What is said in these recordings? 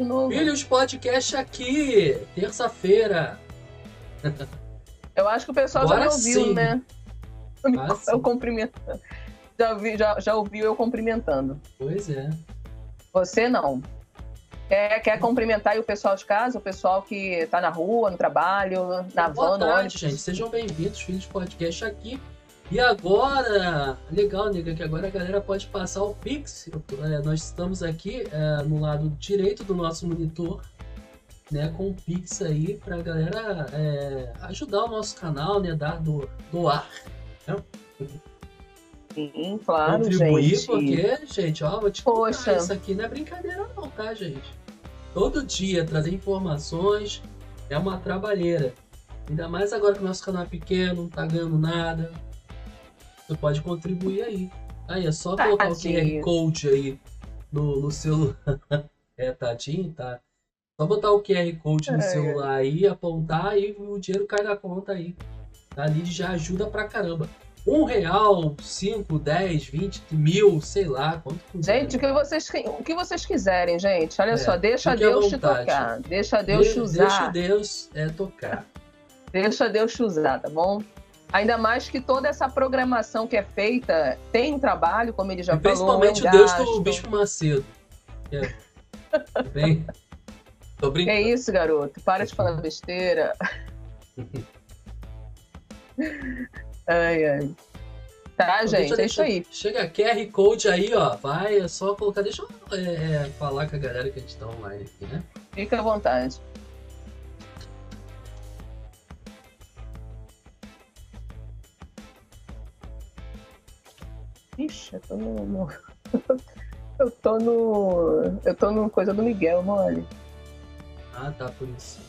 de novo. Filhos Podcast aqui, terça-feira. Eu acho que o pessoal Agora já me ouviu, sim. né? Ah. Eu cumprimentando. Já, vi, já, já ouviu eu cumprimentando. Pois é. Você não. Quer, quer cumprimentar o pessoal de casa, o pessoal que tá na rua, no trabalho, na Boa van, no tarde, ônibus? gente. Sejam bem-vindos, Filhos Podcast aqui. E agora, legal, nega, que agora a galera pode passar o Pix. É, nós estamos aqui é, no lado direito do nosso monitor, né, com o Pix aí pra galera é, ajudar o nosso canal, né, dar, do, doar, Sim, claro, contribuir, gente. porque, gente, ó, vou te contar, Poxa. isso aqui não é brincadeira não, tá, gente? Todo dia trazer informações é uma trabalheira. Ainda mais agora que o nosso canal é pequeno, não tá ganhando nada. Você pode contribuir aí. Aí é só colocar o QR. Code aí no, no celular. é, tadinho, tá? Só botar o QR Code no É. celular aí, apontar e o dinheiro cai na conta aí. A Lid já ajuda pra caramba. Um real, cinco, dez, vinte, mil, sei lá, quanto quiser. Gente, o que, vocês, o que vocês quiserem, gente. Olha É, só, deixa Deus te tocar. Deixa Deus te De- usar. Deixa Deus é, tocar. Deixa Deus te usar, tá bom? Ainda mais que toda essa programação que é feita tem um trabalho, como ele já E falou, é principalmente o Deus do. Bispo Macedo. É. Bem, tô Que brincando. isso, garoto? Para de falar besteira. ai, ai. Tá, Deixa- gente, é deixa- isso aí. Chega QR Code aí, ó. Vai, é só colocar. Deixa eu é, é, falar com a galera que a gente tá online aqui, né? Fica à vontade. Ixi, eu tô no. no- eu tô no. Eu tô no coisa do Miguel, mole. Ah, tá, por isso.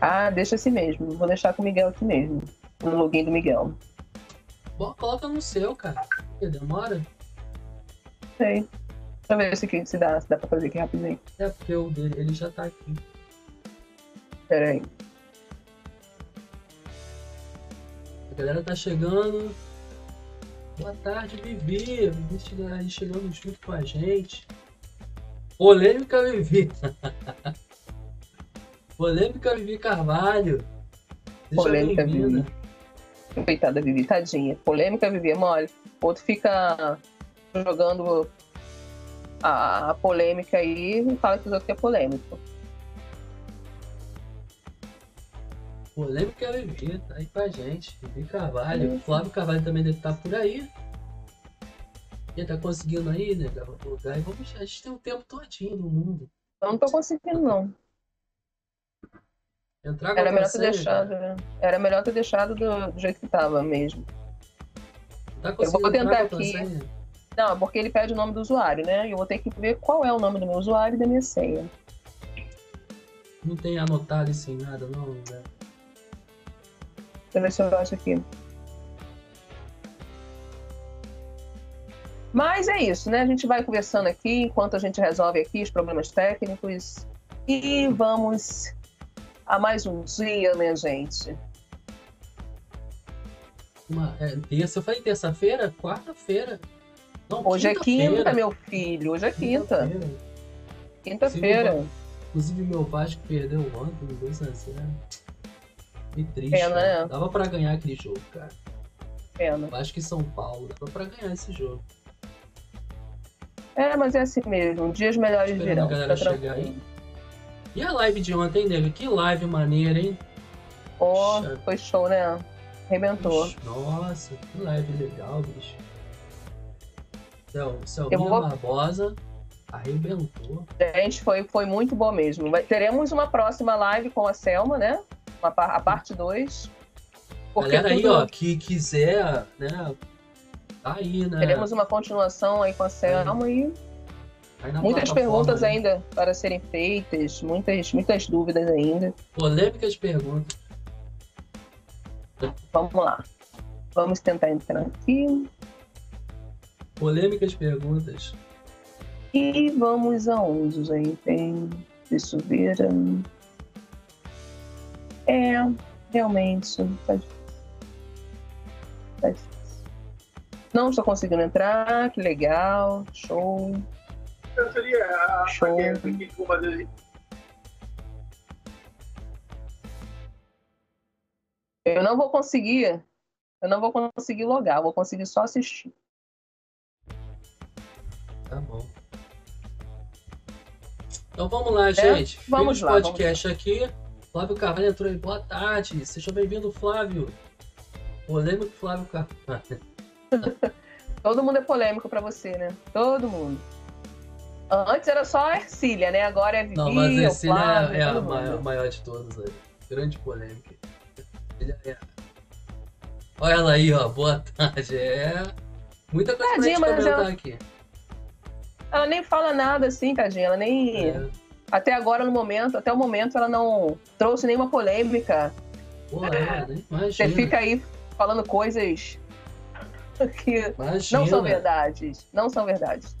Ah, deixa assim mesmo. Vou deixar com o Miguel aqui mesmo. No login do Miguel. Bom, coloca no seu, cara. Que demora? Sei. Deixa eu ver se, aqui, se, dá, se dá pra fazer aqui rapidinho. É porque o dele, ele já tá aqui. Pera aí. Galera tá chegando. Boa tarde, Vivi. Vivi chegando junto com a gente. Polêmica, Vivi. Polêmica, Vivi Carvalho. Seja Polêmica. Vivi. Coitada Vivi, tadinha. Polêmica, Vivi, é mole. O outro fica jogando a, a polêmica aí e fala que os outros é polêmico. Polêmica, Vivi. Tá aí com a gente. Vivi Carvalho. Flávio Carvalho também deve estar por aí. Quem tá conseguindo aí, né, lugar. E vamos, a gente tem um tempo todinho no mundo. Eu não tô conseguindo, não. Entrar com Era melhor ter deixado, né? Era melhor ter deixado do, do jeito que tava mesmo. Tá Eu vou tentar aqui. Não, é porque ele pede o nome do usuário, né? Eu vou ter que ver qual é o nome do meu usuário e da minha senha. Não tem anotado isso em nada, não, né? Deixa eu ver se eu acho aqui. Mas é isso, né? A gente vai conversando aqui enquanto a gente resolve aqui os problemas técnicos. E vamos a mais um dia, minha gente. Uma, é, terça, eu falei terça-feira? Quarta-feira. Hoje é quinta-feira. quinta, meu filho. Hoje é quinta. Quinta-feira. Quinta-feira. Inclusive, meu Vasco perdeu ontem, 2x0. Que triste. Pena, cara. né? Dava pra ganhar aquele jogo, cara. Pena. Vasco e São Paulo. Dava pra ganhar esse jogo. É, mas é assim mesmo. Dias melhores Esperando virão. a galera Fica chegar tranquilo. E a live de ontem, nego? Que live maneira, hein? Ó, Puxa. foi show, né? Arrebentou. Nossa, que live legal, bicho. Eu Selminha vou- Barbosa arrebentou. Gente, foi, foi muito bom mesmo. Teremos uma próxima live com a Selma, né? A parte 2. Galera aí, ó, que quiser, né? Tá aí, né? Teremos uma continuação aí com a Selma e Aí na muitas perguntas né? ainda para serem feitas, muitas, muitas dúvidas ainda. Polêmicas perguntas. Vamos lá. Vamos tentar entrar aqui. Polêmicas perguntas. E vamos aonde, gente? Deixa eu ver. É, realmente, tá difícil. Tá difícil. Não estou conseguindo entrar, que legal, show. Então seria a, Show. que vou fazer Eu não vou conseguir, eu não vou conseguir logar, eu vou conseguir só assistir. Tá bom. Então vamos lá, gente. É, vamos Feliz lá, podcast aqui. Flávio Carvalho entrou aí. Boa tarde. Seja bem-vindo, Flávio. Polêmico Flávio Carvalho. Todo mundo é polêmico pra você, né? Todo mundo. Antes era só a Ercília, né? Agora é Vivi, Não, mas o esse Flávio, é, é a maior, maior de todas aí. Grande polêmica. É- Olha ela aí, ó. Boa tarde. É. Muita coisa pra Tadinha, gente mas comentar ela- aqui. Ela nem fala nada assim, tadinha. Ela nem. É. Até agora, no momento, até o momento, ela não trouxe nenhuma polêmica. Pô, é. Você fica aí falando coisas que Imagina. não são verdades. Não são verdades.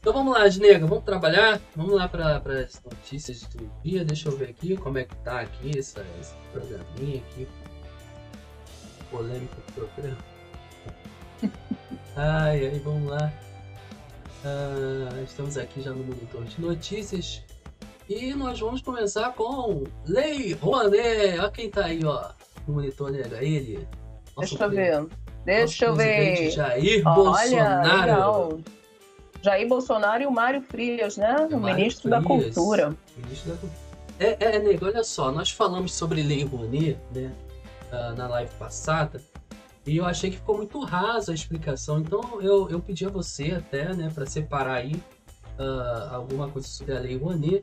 Então vamos lá, Ginega, vamos trabalhar? Vamos lá para as notícias do dia. Deixa eu ver aqui como é que tá aqui essa, esse programinha aqui. Polêmico programa. Ai, ai, vamos lá. Ah, estamos aqui já no monitor de notícias. E nós vamos começar com Lei Rouanet. Olha quem tá aí, ó. No monitor, nega. Ele. nosso Deixa eu ver. Deixa eu ver. Jair Olha, Bolsonaro. legal. Jair Bolsonaro e o Mário Frias, né? É o Mário ministro da Frias. Cultura. Ministro da Cultura. É, é, nego, olha só, nós falamos sobre Lei Rouanet, né, ah, na live passada, e eu achei que ficou muito rasa a explicação, então eu, eu pedi a você até, né, para separar aí ah, alguma coisa sobre a Lei Rouanet,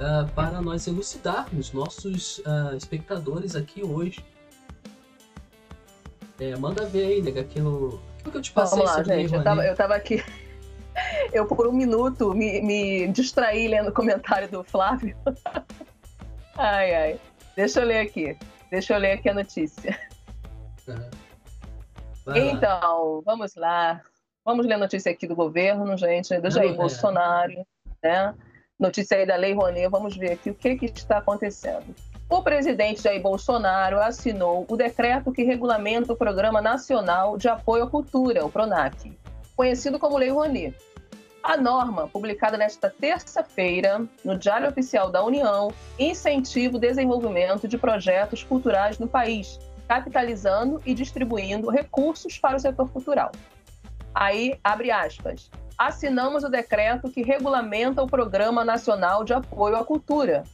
ah, para nós elucidarmos nossos ah, espectadores aqui hoje. É, manda ver aí, nega, aquilo, aquilo que eu te passei Vamos lá, sobre gente. Eu tava, eu tava aqui. Eu, por um minuto, me, me distraí lendo o comentário do Flávio. Ai, ai. Deixa eu ler aqui. Deixa eu ler aqui a notícia. Aham. Vai lá. Então, vamos lá. Vamos ler a notícia aqui do governo, gente, do Jair é. Bolsonaro, né? Notícia aí da Lei Rouanet, vamos ver aqui o que, que está acontecendo. O presidente Jair Bolsonaro assinou o decreto que regulamenta o Programa Nacional de Apoio à Cultura, o PRONAC, conhecido como Lei Rouanet. A norma, publicada nesta terça-feira no Diário Oficial da União, incentiva o desenvolvimento de projetos culturais no país, capitalizando e distribuindo recursos para o setor cultural. Aí, abre aspas. Assinamos o decreto que regulamenta o Programa Nacional de Apoio à Cultura.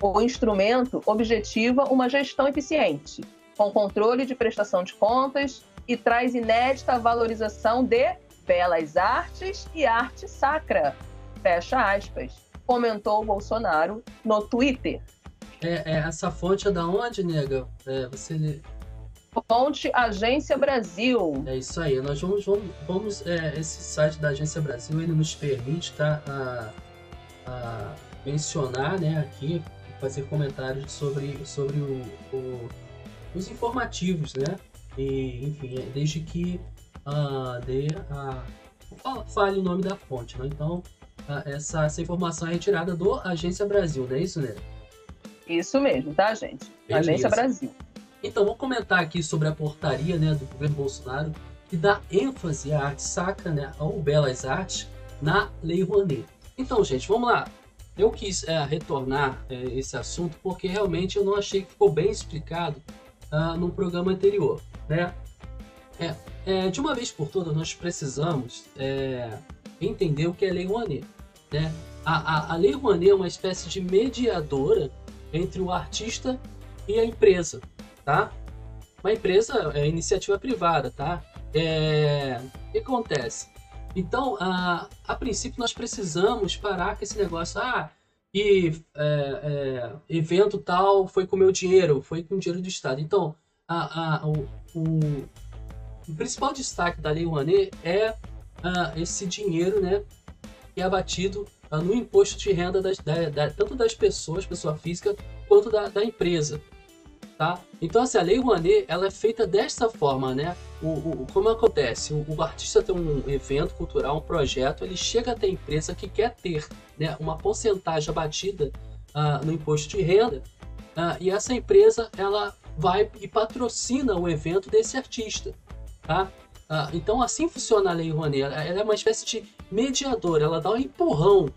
O instrumento objetiva uma gestão eficiente, com controle de prestação de contas e traz inédita valorização de belas artes e arte sacra. Fecha aspas. Comentou Bolsonaro no Twitter. É, é, essa fonte é da onde, nega? É, você Fonte Agência Brasil. É isso aí. Nós vamos, vamos, vamos é, esse site da Agência Brasil ele nos permite tá, a, a mencionar, né, aqui, fazer comentários sobre, sobre o, o- os informativos, né? E, enfim, é, desde que ah, dê a fale o nome da fonte, né? Então ah, essa, essa informação é retirada do Agência Brasil, não é isso, né? Isso mesmo, tá, gente? Beleza. Agência Brasil. Então, vou comentar aqui sobre a portaria né, do governo Bolsonaro que dá ênfase à arte sacra, né, ao belas artes, na Lei Rouanet. Então, gente, vamos lá. Eu quis é, retornar é, esse assunto porque realmente eu não achei que ficou bem explicado ah, no programa anterior. Né? É, é, de uma vez por todas, nós precisamos é, entender o que é Lei Rouanet. Né? A, a, a Lei Rouanet é uma espécie de mediadora entre o artista e a empresa tá? Uma empresa é iniciativa privada, tá? É... O que acontece? Então, a, a princípio, nós precisamos parar com esse negócio. Ah, e é, é, evento tal foi com meu dinheiro, foi com dinheiro do Estado. Então, a, a, o, o, o principal destaque da Lei Rouanet é ah, esse dinheiro, né? Que é abatido ah, no imposto de renda das, da, da- tanto das pessoas, pessoa física, quanto da, da empresa tá? Então, assim, a Lei Rouanet, ela é feita desta forma, né? O, o- como acontece? O, o artista tem um evento cultural, um projeto, ele chega até a empresa que quer ter né, uma porcentagem abatida ah, no imposto de renda ah, e essa empresa, ela vai e patrocina o evento desse artista, tá? Ah, então assim funciona a Lei Rouanet. Ela é uma espécie de mediadora. Ela dá um empurrão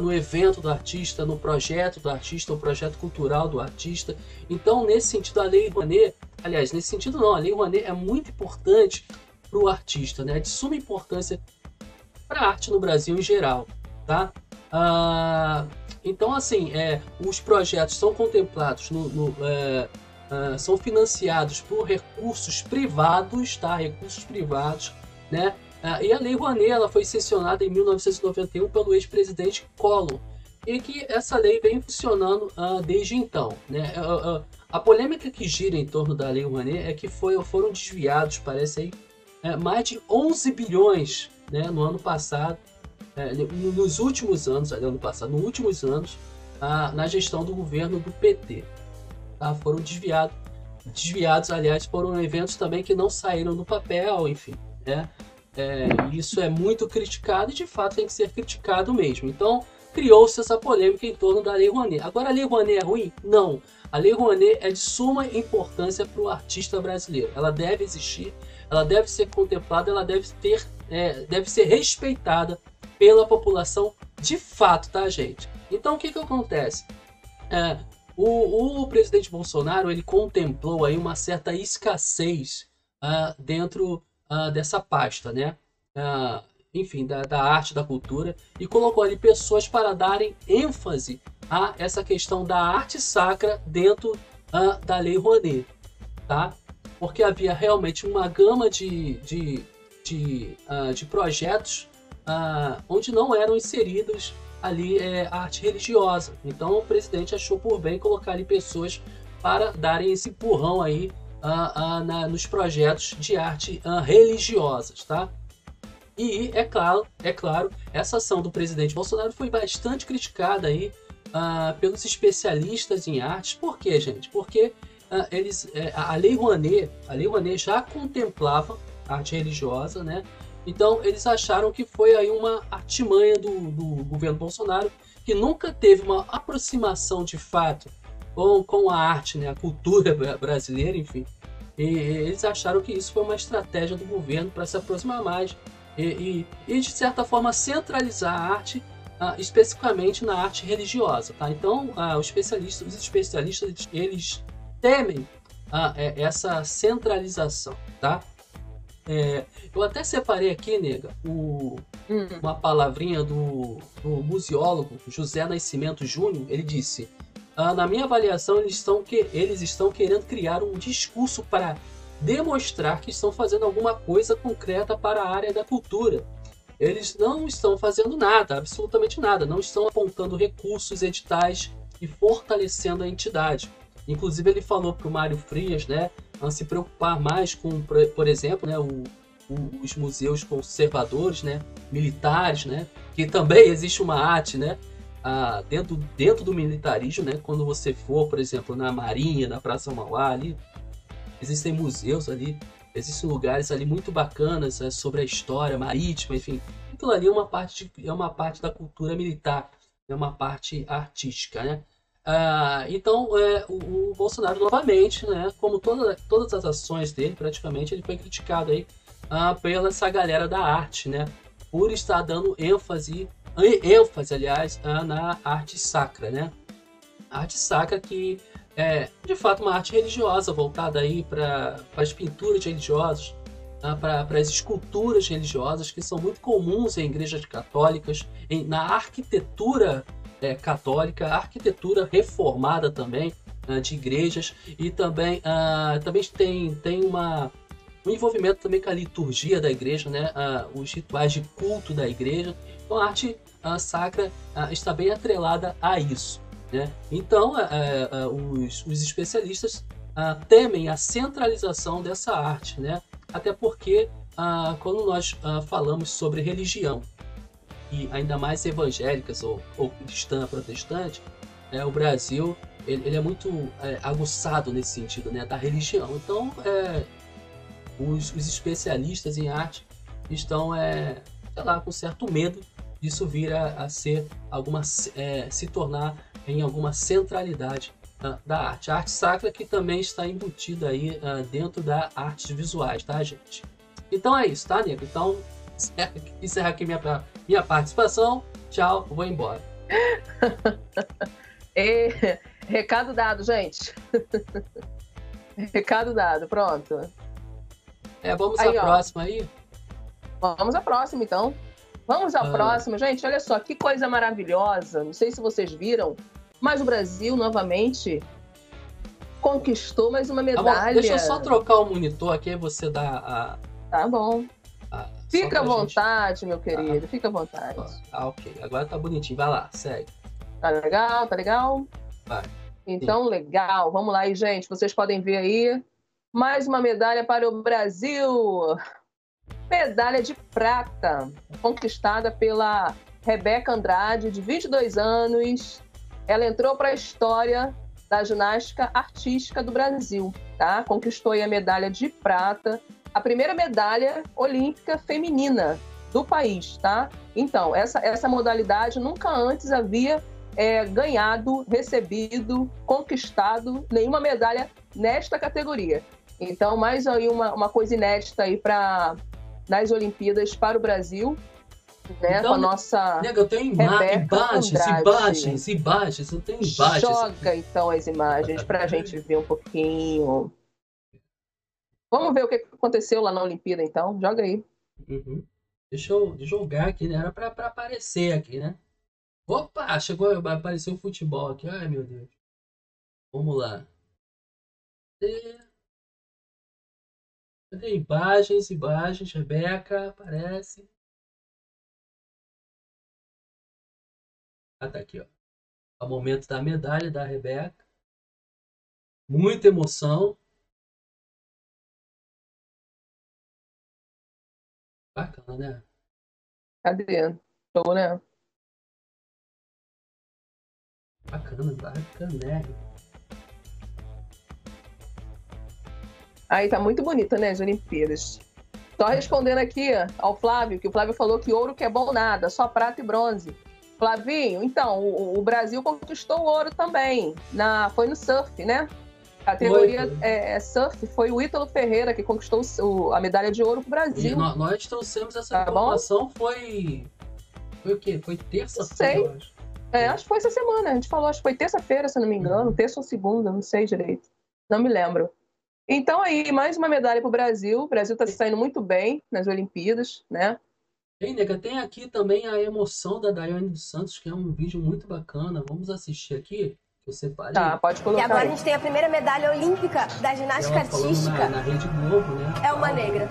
no evento do artista, no projeto do artista, no projeto cultural do artista. Então nesse sentido a Lei Rouanet, aliás, nesse sentido não, a Lei Rouanet é muito importante para o artista, né? É de suma importância para a arte no Brasil em geral, tá? Ah, então assim, é, os projetos são contemplados no, no é, uh, são financiados por recursos privados, tá? Recursos privados, né? Uh, e a Lei Rouanet ela foi sancionada em 1991 pelo ex-presidente Collor e que essa lei vem funcionando uh, desde então, né? a polêmica que gira em torno da Lei Rouanet é que foi, foram desviados, parece aí, é, mais de 11 bilhões, né? No ano passado, é, nos últimos anos, ano passado, nos últimos anos, na gestão do governo do PT tá? foram desviados. Desviados, aliás, foram eventos também que não saíram do papel, enfim. Né? É, isso é muito criticado e de fato tem que ser criticado mesmo. Então criou-se essa polêmica em torno da Lei Rouanet. Agora a Lei Rouanet é ruim? Não. A Lei Rouanet é de suma importância para o artista brasileiro. Ela deve existir, ela deve ser contemplada, ela deve ter, é, deve ser respeitada pela população de fato, tá, gente? Então o que que acontece? É, o, o presidente Bolsonaro ele contemplou aí uma certa escassez uh, dentro uh, dessa pasta, né? Uh, enfim, da, da, arte, da cultura, e colocou ali pessoas para darem ênfase a essa questão da arte sacra dentro da Lei Rouanet, tá? Porque havia realmente uma gama de, de, de, de projetos onde não eram inseridos ali é arte religiosa. Então o presidente achou por bem colocar ali pessoas para darem esse empurrão aí uh, uh, na, nos projetos de arte uh, religiosas, tá? E é claro, é claro, essa ação do presidente Bolsonaro foi bastante criticada aí pelos especialistas em artes. Por quê, gente? Porque eles, é, a lei Rouanet, a lei Rouanet já contemplava arte religiosa, né? Então eles acharam que foi aí uma artimanha do, do governo Bolsonaro que nunca teve uma aproximação de fato com, com a arte, né, a cultura brasileira, enfim. E eles acharam que isso foi uma estratégia do governo para se aproximar mais e, e, e, de certa forma centralizar a arte, uh, especificamente na arte religiosa. Tá? Então, uh, os especialistas, os especialistas, eles temem uh, essa centralização, tá? É, eu até separei aqui, nega, o, hum. uma palavrinha do, do museólogo José Nascimento Júnior. Ele disse: ah, Na minha avaliação, eles estão, que, eles estão querendo criar um discurso para demonstrar que estão fazendo alguma coisa concreta para a área da cultura. Eles não estão fazendo nada, absolutamente nada, não estão apontando recursos, editais e fortalecendo a entidade. Inclusive ele falou para o Mário Frias, né, a se preocupar mais com, por exemplo, né, o, o, os museus conservadores, né, militares, né, que também existe uma arte, né, a, dentro, dentro do militarismo, né, quando você for, por exemplo, na Marinha, na Praça Mauá, ali, existem museus ali, existem lugares ali muito bacanas né, sobre a história marítima, enfim, aquilo ali é uma parte, de, é uma parte da cultura militar, é uma parte artística, né. Ah, então, é, o, o, Bolsonaro novamente, né, como toda, todas as ações dele, praticamente, ele foi criticado aí ah, pela essa galera da arte, né, por estar dando ênfase, ênfase, aliás, ah, na arte sacra, né, arte sacra que é, de fato, uma arte religiosa voltada aí para as pinturas religiosas, ah, para as esculturas religiosas que são muito comuns em igrejas católicas, em, na arquitetura é, católica, arquitetura reformada também uh, de igrejas e também, uh, também tem, tem uma, um envolvimento também com a liturgia da igreja, né? Uh, os rituais de culto da igreja. Então a arte sacra está bem atrelada a isso. Né? Então os, os especialistas temem a centralização dessa arte, né? até porque quando nós falamos sobre religião e ainda mais evangélicas ou, ou cristã, protestante, é, o Brasil ele, ele é muito é, aguçado nesse sentido, né, da religião. Então, é, os, os, especialistas em arte estão, é, sei lá, com certo medo disso vir a, a ser alguma, é, se tornar em alguma centralidade uh, da arte. A arte sacra que também está embutida aí uh, dentro da artes visuais, tá, gente? Então é isso, tá, nego? Então, encerra aqui minha, minha participação. Tchau, vou embora. e, recado dado, gente. recado dado, pronto. É, vamos aí, à ó. próxima aí? Vamos à próxima, então. Vamos à ah. próxima. Gente, olha só, que coisa maravilhosa. Não sei se vocês viram, mas o Brasil, novamente, conquistou mais uma medalha. Deixa eu só trocar o monitor aqui, aí você dá a... Tá bom. Ah, fica à vontade, gente... meu querido, ah, fica à vontade. Ah, ok. Agora tá bonitinho. Vai lá, segue. Tá legal, tá legal? Vai. Então, Sim. legal. Vamos lá aí, gente. Vocês podem ver aí. Mais uma medalha para o Brasil. Medalha de prata, conquistada pela Rebeca Andrade, de 22 anos. Ela entrou para a história da ginástica artística do Brasil, tá? Conquistou a medalha de prata, a primeira medalha olímpica feminina do país, tá? Então, essa, essa modalidade nunca antes havia é, ganhado, recebido, conquistado nenhuma medalha nesta categoria. Então, mais aí uma, uma coisa inédita aí para nas Olimpíadas para o Brasil, né? Então, com a nossa. Nega, eu tenho ima imagens, imagens, imagens, eu tenho imagens. Joga então as imagens para a gente ver um pouquinho. Vamos ver o que aconteceu lá na Olimpíada, então. Joga aí. Uhum. Deixa eu jogar aqui, né? Era para aparecer aqui, né? Opa, chegou, apareceu o futebol aqui. Ai, meu Deus. Vamos lá. Cadê imagens, imagens? Rebeca, aparece. Ah, tá aqui, ó. É o momento da medalha da Rebeca. Muita emoção. Bacana, né? Cadê? Tô, né? Bacana, bacana, né? Aí tá muito bonita, né, as Olimpíadas. Só respondendo aqui ao Flávio, que o Flávio falou que ouro que é bom nada, só prata e bronze. Flavinho, então, o, o Brasil conquistou o ouro também. Na, foi no surf, né? A categoria é, é, surf foi o Ítalo Ferreira que conquistou o, a medalha de ouro pro Brasil. E nós, nós trouxemos essa tá informação, bom? foi. Foi o quê? Foi terça-feira, acho. É, acho que foi essa semana. A gente falou, acho que foi terça-feira, se não me engano, terça ou segunda, não sei direito. Não me lembro. Então aí, mais uma medalha para o Brasil. O Brasil está saindo muito bem nas Olimpíadas, né? Tem, nega, tem aqui também a emoção da Daiane dos Santos, que é um vídeo muito bacana. Vamos assistir aqui. Que eu separei. Tá, pode colocar. E agora aí. a gente tem a primeira medalha olímpica da ginástica artística. Na, na Rede Globo, né? É uma negra.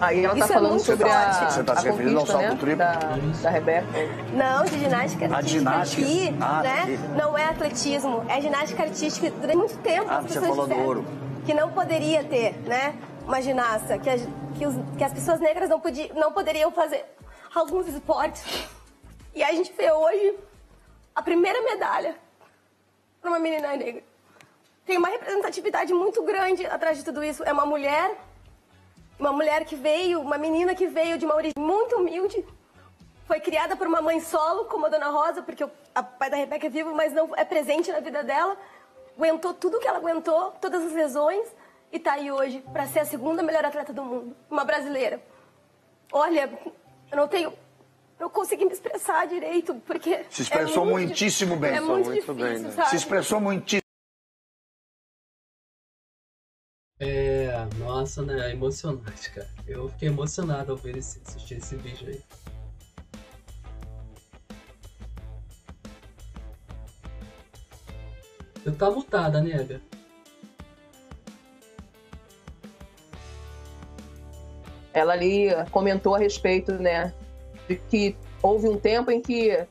Aí ela tá Isso tá falando é sobre forte. a, Você tá se referindo ao salto né? triplo? Da, da Rebeca. Não, de ginástica artística. A ginástica? Aqui, ah, né? Aqui. Não é atletismo, é ginástica artística. Durante muito tempo ah, você falou do ouro. Que não poderia ter, né? Uma ginasta, que, que, os, que as pessoas negras não, podiam, não poderiam fazer alguns esportes. E a gente vê hoje a primeira medalha para uma menina negra. Tem uma representatividade muito grande atrás de tudo isso. É uma mulher, uma mulher que veio, uma menina que veio de uma origem muito humilde. Foi criada por uma mãe solo, como a Dona Rosa, porque o pai da Rebeca é vivo, mas não é presente na vida dela. Aguentou tudo que ela aguentou, todas as lesões, e está aí hoje para ser a segunda melhor atleta do mundo, uma brasileira. Olha, eu não tenho. Eu consegui me expressar direito, porque. Se expressou é muito, muitíssimo bem. É muito, muito difícil, bem, né? Se expressou muitíssimo. É, nossa, né? É emocionante, cara. Eu fiquei emocionado ao ver esse, assistir esse vídeo aí. Você tá mutada, nega. ela ali comentou a respeito, né, de que houve um tempo em que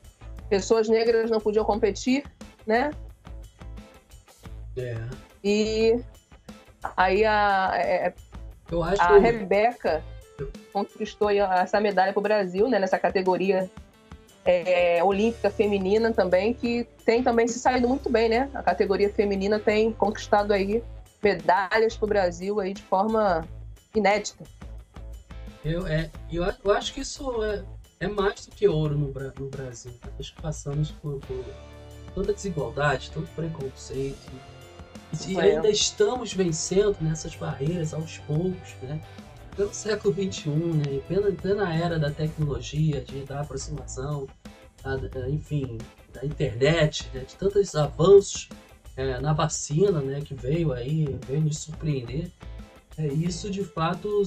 pessoas negras não podiam competir, né? É. E aí a, é, a Rebeca conquistou essa medalha para o Brasil, né, nessa categoria é, olímpica feminina também, que tem também se saído muito bem, né? A categoria feminina tem conquistado aí medalhas para o Brasil aí de forma inédita. Eu, é, eu, eu acho que isso é, é mais do que ouro no, no Brasil. Tá? Nós passamos por, por tanta desigualdade, tanto preconceito. E é. ainda estamos vencendo nessas barreiras aos poucos, né? pelo século XXI, né, em plena era da tecnologia, de, da aproximação, enfim, da internet, né, de tantos avanços é, na vacina, né, que veio aí, veio nos surpreender. É, isso de fato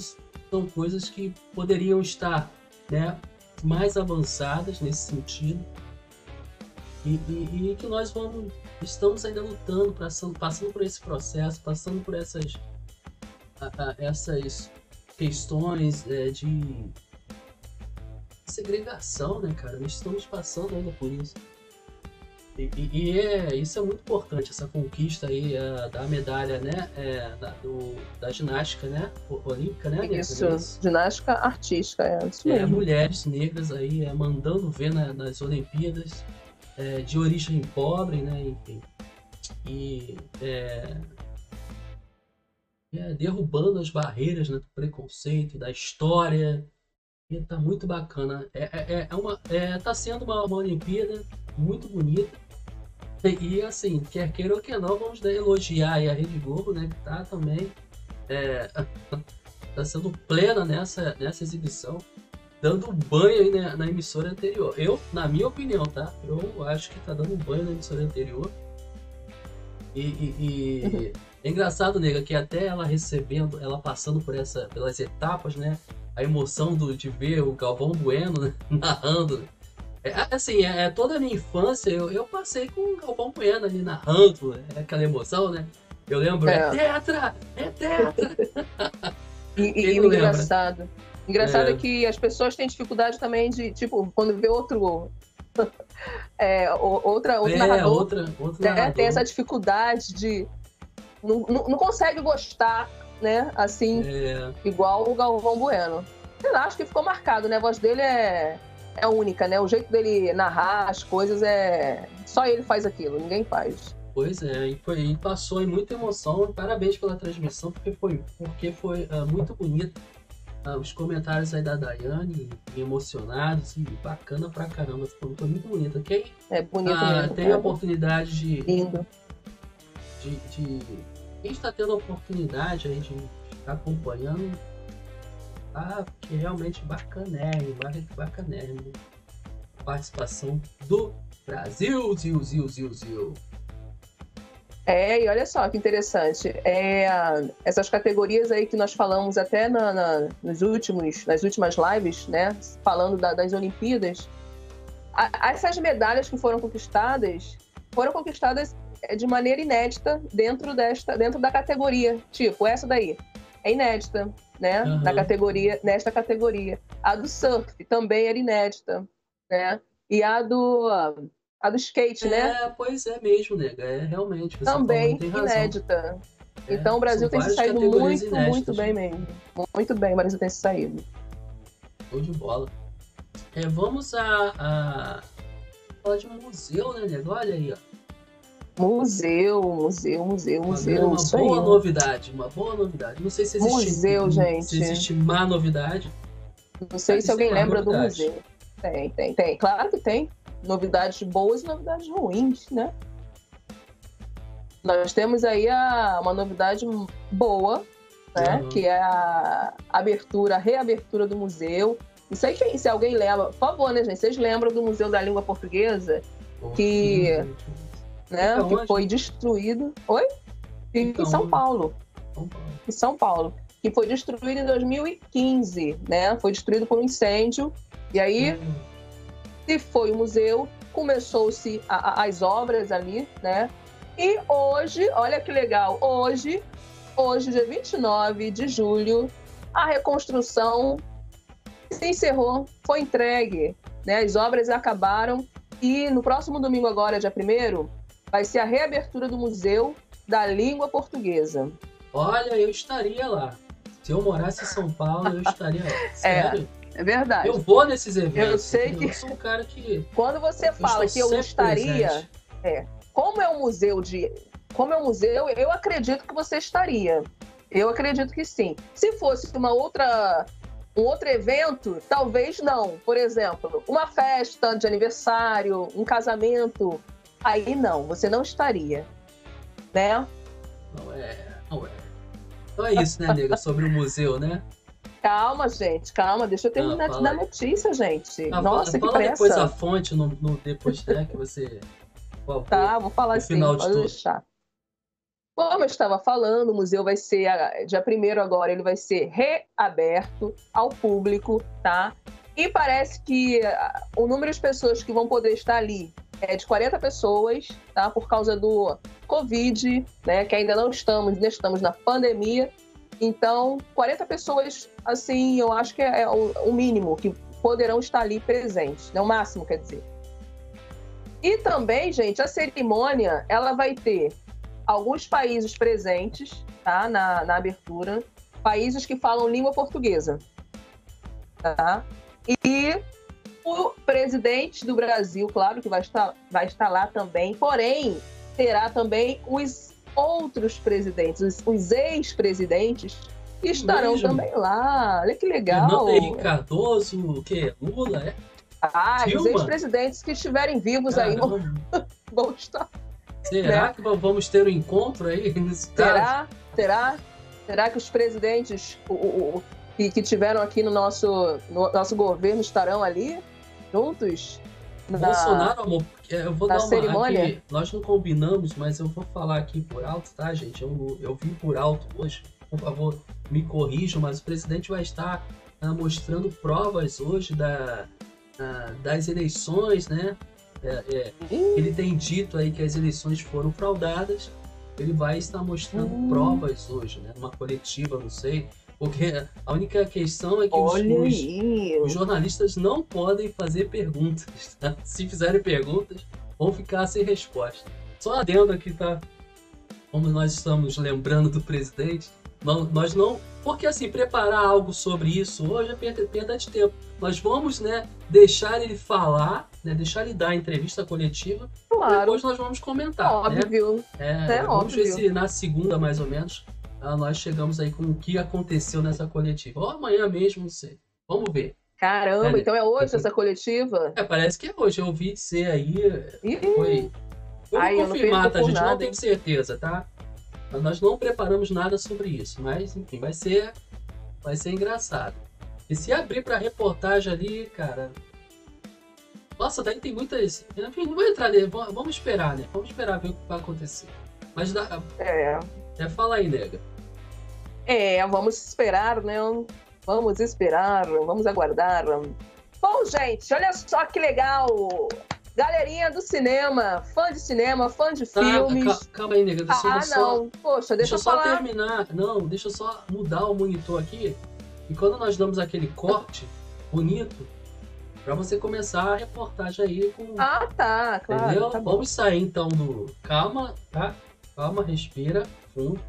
são coisas que poderiam estar, né, mais avançadas nesse sentido e, e- e que nós vamos estamos ainda lutando, passando, passando por esse processo, passando por essas a- a- essas questões é, de segregação, né, cara? Nós estamos passando ainda por isso. E, e- e é, isso é muito importante, essa conquista aí é, da medalha, né? é, da, do- da ginástica, né? Olímpica, né? Isso, ginástica artística, é isso É, mesmo. mulheres negras aí é, mandando ver na- nas Olimpíadas, é, de origem pobre, né? Enfim. E é, é, derrubando as barreiras né, do preconceito, da história. E tá muito bacana. É, é, é uma, é, tá sendo uma, uma Olimpíada muito bonita. E, e, assim, quer queira ou quer não, vamos né, elogiar a Rede Globo, né? Que tá também. É, tá sendo plena nessa, nessa exibição, dando um banho aí na, na emissora anterior. Eu, na minha opinião, tá? Eu acho que tá dando um banho na emissora anterior. E, e- e é engraçado, nega, que até ela recebendo, ela passando por essa, pelas etapas, né? A emoção do, de ver o Galvão Bueno né, narrando. É, assim, é, é toda a minha infância eu, eu passei com o Galvão Bueno ali narrando, é aquela emoção, né? Eu lembro, é, É. tetra! É tetra! E, e- o engraçado. Engraçado é. É. que as pessoas têm dificuldade também de, tipo, quando vê outro. é, outra, outro é, narrador outra, outra é, tem narrador. essa dificuldade de. Não, não, não consegue gostar, né? Assim, É, igual o Galvão Bueno. Eu acho que ficou marcado, né? A voz dele é, é única, né? O jeito dele narrar as coisas é. Só ele faz aquilo, ninguém faz. pois é, e, foi, e passou em muita emoção. Parabéns pela transmissão, porque foi, porque foi ah, muito bonito. Ah, os comentários aí da Daiane, emocionados, e bacana pra caramba. Foi, foi muito bonito. Quem É bonito ah, mesmo. tem a oportunidade de, Lindo. de, de- Quem está tendo a oportunidade aí de estar acompanhando, tá que realmente bacanérrimo, bacanérrimo. Participação do Brasil, Zil, Zil, Zil, Zil. É, e olha só que interessante. É, essas categorias aí que nós falamos até na, na- nos últimos, nas últimas lives, né? Falando da- das Olimpíadas. a- essas medalhas que foram conquistadas foram conquistadas de maneira inédita dentro desta, dentro da categoria. Tipo, essa daí é inédita, né? Aham. Na categoria, nesta categoria. A do surf também era inédita, né? E a do a do skate, né? É, pois é mesmo, nega. É realmente. Também falou, tem razão. inédita. É, Então o Brasil tem se saído muito, inéditas. muito bem mesmo. Muito bem, o Brasil tem se saído. Show de bola. É, vamos a, a. Falar de um museu, né, nego? Olha aí, ó. Museu, museu, museu, Uma, museu. uma isso boa aí. novidade, uma boa novidade. Não sei se existe. Museu, gente. Se existe má novidade. Não sei se alguém uma lembra do novidade. museu. Tem, tem, tem. Claro que tem. Novidades boas e novidades ruins, né? Nós temos aí a, uma novidade boa, né? Uhum. Que é a abertura, a reabertura do museu. Não sei quem, se alguém lembra. Por favor, né, gente? Vocês lembram do Museu da Língua Portuguesa? Que- né? Fica que foi destruído. Oi? Fica em São? Paulo. São Paulo. Em São Paulo. Que foi destruído em 2015, né? Foi destruído por um incêndio. E aí Hum, se foi o museu, começou-se as obras ali, né? E hoje, olha que legal, hoje, hoje, dia 29 de julho, a reconstrução se encerrou, foi entregue, né? As obras acabaram e no próximo domingo agora, dia 1 vai ser a reabertura do Museu da Língua Portuguesa. Olha, eu estaria lá. Se eu morasse em São Paulo, eu estaria lá. Sério. É verdade. Eu vou nesses eventos. Eu sei que- Eu sou um cara que. Quando você fala que eu estaria, presente. como é um museu de. Como é um museu, eu acredito que você estaria. Eu acredito que sim. Se fosse uma outra. Um outro evento, talvez não. Por exemplo, uma festa de aniversário, um casamento, aí não, você não estaria. Né? Não é. Não é. Então é isso, né, nega? Sobre o museu, né? Calma, gente, calma, deixa eu terminar Ah, de dar notícia, gente. Ah, Nossa, fala, que fala depois a pressa. fonte no, no depois, né, que você. Favor. Tá, vou falar No assim, final de pode tudo. deixar. Como eu estava falando, o museu vai ser, ah, dia 1 agora, ele vai ser reaberto ao público, tá? E parece que ah, o número de pessoas que vão poder estar ali é de 40 pessoas, tá? Por causa do Covid, né? Que ainda não estamos, ainda estamos na pandemia. Então, 40 pessoas, assim, eu acho que é o o mínimo que poderão estar ali presentes, né? O máximo, quer dizer. E também, gente, a cerimônia, ela vai ter alguns países presentes, tá? Na, na abertura. Países que falam língua portuguesa, tá? E o presidente do Brasil, claro que vai estar, vai estar lá também, porém, terá também os outros presidentes, os, os ex-presidentes, que estarão Mesmo? também lá. Olha que legal. Fernando Henrique Cardoso, o quê? Lula, é? Ah, os Dilma? ex-presidentes que estiverem vivos aí vão, Caramba. vão estar. Será que vamos ter um encontro aí nesse caso? Será? Será? Será que os presidentes o- o- o- que, que tiveram aqui no nosso, no nosso governo estarão ali juntos? Na- Bolsonaro, amor, porque eu vou dar uma. cerimônia? Aqui, nós não combinamos, mas eu vou falar aqui por alto, tá, gente? Eu, eu vi por alto hoje. Por favor, me corrijam, mas o presidente vai estar ah, mostrando provas hoje da, ah, das eleições, né? É, é, ele tem dito aí que as eleições foram fraudadas. Ele vai estar mostrando Hum. provas hoje, né? Numa coletiva, não sei. Porque a única questão é que os, os- os jornalistas não podem fazer perguntas. tá? Se fizerem perguntas, vão ficar sem resposta. Só adendo aqui, tá? Como nós estamos lembrando do presidente, não- nós não. Porque assim, preparar algo sobre isso hoje é perda, perda de tempo. Nós vamos, né, deixar ele falar, né, deixar ele dar a entrevista coletiva, Claro, depois nós vamos comentar. né? óbvio. É, É vamos ver óbvio. se na segunda, mais ou menos, nós chegamos aí com o que aconteceu nessa coletiva. Ou amanhã mesmo, não sei. Vamos ver. Caramba, É. então é hoje essa coletiva? É, parece que é hoje. Eu ouvi dizer aí. Ih, Foi. Ai, não confirmar, tá? A gente não nada. tem certeza, tá? Mas Nós não preparamos nada sobre isso. Mas, enfim, vai ser. Vai ser engraçado. E se abrir pra reportagem ali, cara. Nossa, daí tem muitas. Enfim, não vou entrar nele. Vamos vamos esperar, né? Vamos esperar ver o que vai acontecer. Mas dá... é. é, fala aí, nega. É, vamos esperar, né? Vamos esperar, vamos aguardar. Bom, gente, olha só que legal! Galerinha do cinema, fã de cinema, fã de Tá, filmes. ca- calma aí, nega. Deixa, Ah, eu só, não. Poxa, deixa, deixa eu só falar. terminar. Não, deixa eu só mudar o monitor aqui. E quando nós damos aquele corte bonito, pra você começar a reportagem aí com. Ah, tá, claro. entendeu? Tá. Vamos sair então do. Calma, tá? Calma, respira fundo.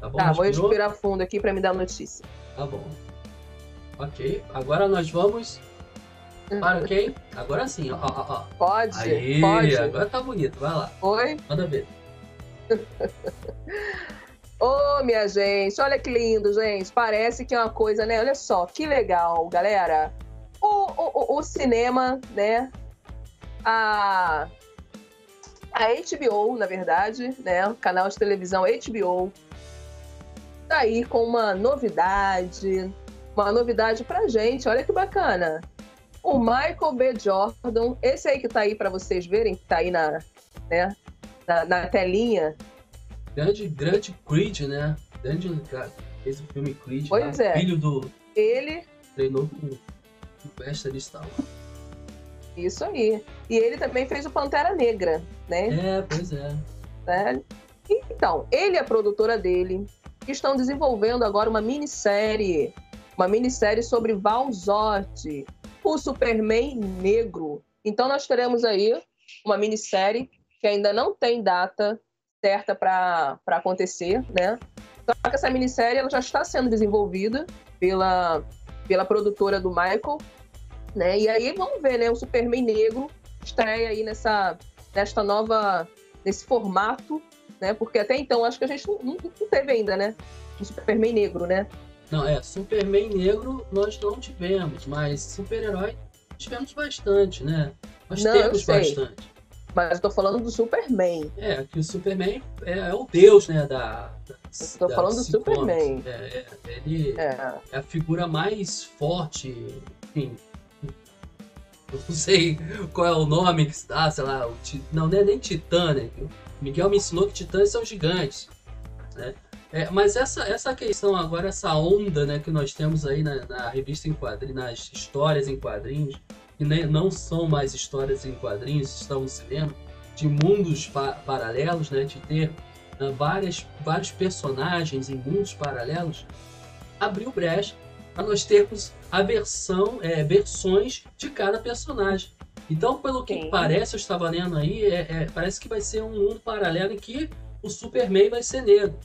Tá bom? Tá, vou respirar fundo aqui pra me dar notícia. Tá bom. Ok, agora nós vamos. Para quem? Agora sim, ó, ó, ó. Pode, Aí, pode. agora tá bonito, vai lá, Oi? manda ver. Ô, minha gente, olha que lindo, gente. Parece que é uma coisa, né? Olha só, que legal, galera. O, o, o- o cinema, né? A, a HBO, na verdade, né? O canal de televisão HBO tá aí com uma novidade, uma novidade pra gente. Olha que bacana. O Michael B. Jordan, esse aí que tá aí pra vocês verem, que tá aí na, né? na, na telinha, Grande, grande Creed, né? Grande cara, fez o filme Creed. Pois lá. é. Filho do. ele Treinou com o mestre de Star Wars. Isso aí. E ele também fez o Pantera Negra, né? É, pois é. né? Então, ele e a produtora dele estão desenvolvendo agora uma minissérie, uma minissérie sobre Val Zod, o Superman negro. Então nós teremos aí uma minissérie que ainda não tem data certa para acontecer, né? Só que essa minissérie ela já está sendo desenvolvida pela, pela produtora do Michael, né? E aí vamos ver, né? O Superman negro estreia aí nessa, nesta nova, nesse formato, né? Porque até então acho que a gente não, não- não teve ainda, né? Um Superman negro, né? Não, é, Superman negro nós não tivemos, mas super-herói tivemos bastante, né? Nós Não, temos bastante. Mas eu tô falando do Superman. É, que o Superman é, é o deus, né, da... da Eu tô da falando do Superman. É, é, ele É. é a figura mais forte, enfim. Eu não sei qual é o nome que dá, sei lá, o não, não é nem Titã, né? Miguel me ensinou que Titãs são gigantes, né? É, mas essa, essa questão agora, essa onda né, que nós temos aí na, na revista em quadrinhos, nas histórias em quadrinhos, que nem, não são mais histórias em quadrinhos, estão no cinema, de mundos pa- paralelos, né, de ter ah, várias, vários personagens em mundos paralelos, abriu brecha para nós termos a versão, é, versões de cada personagem. Então, pelo que Sim. parece, eu estava lendo aí, é, é, parece que vai ser um mundo paralelo em que o Superman vai ser negro.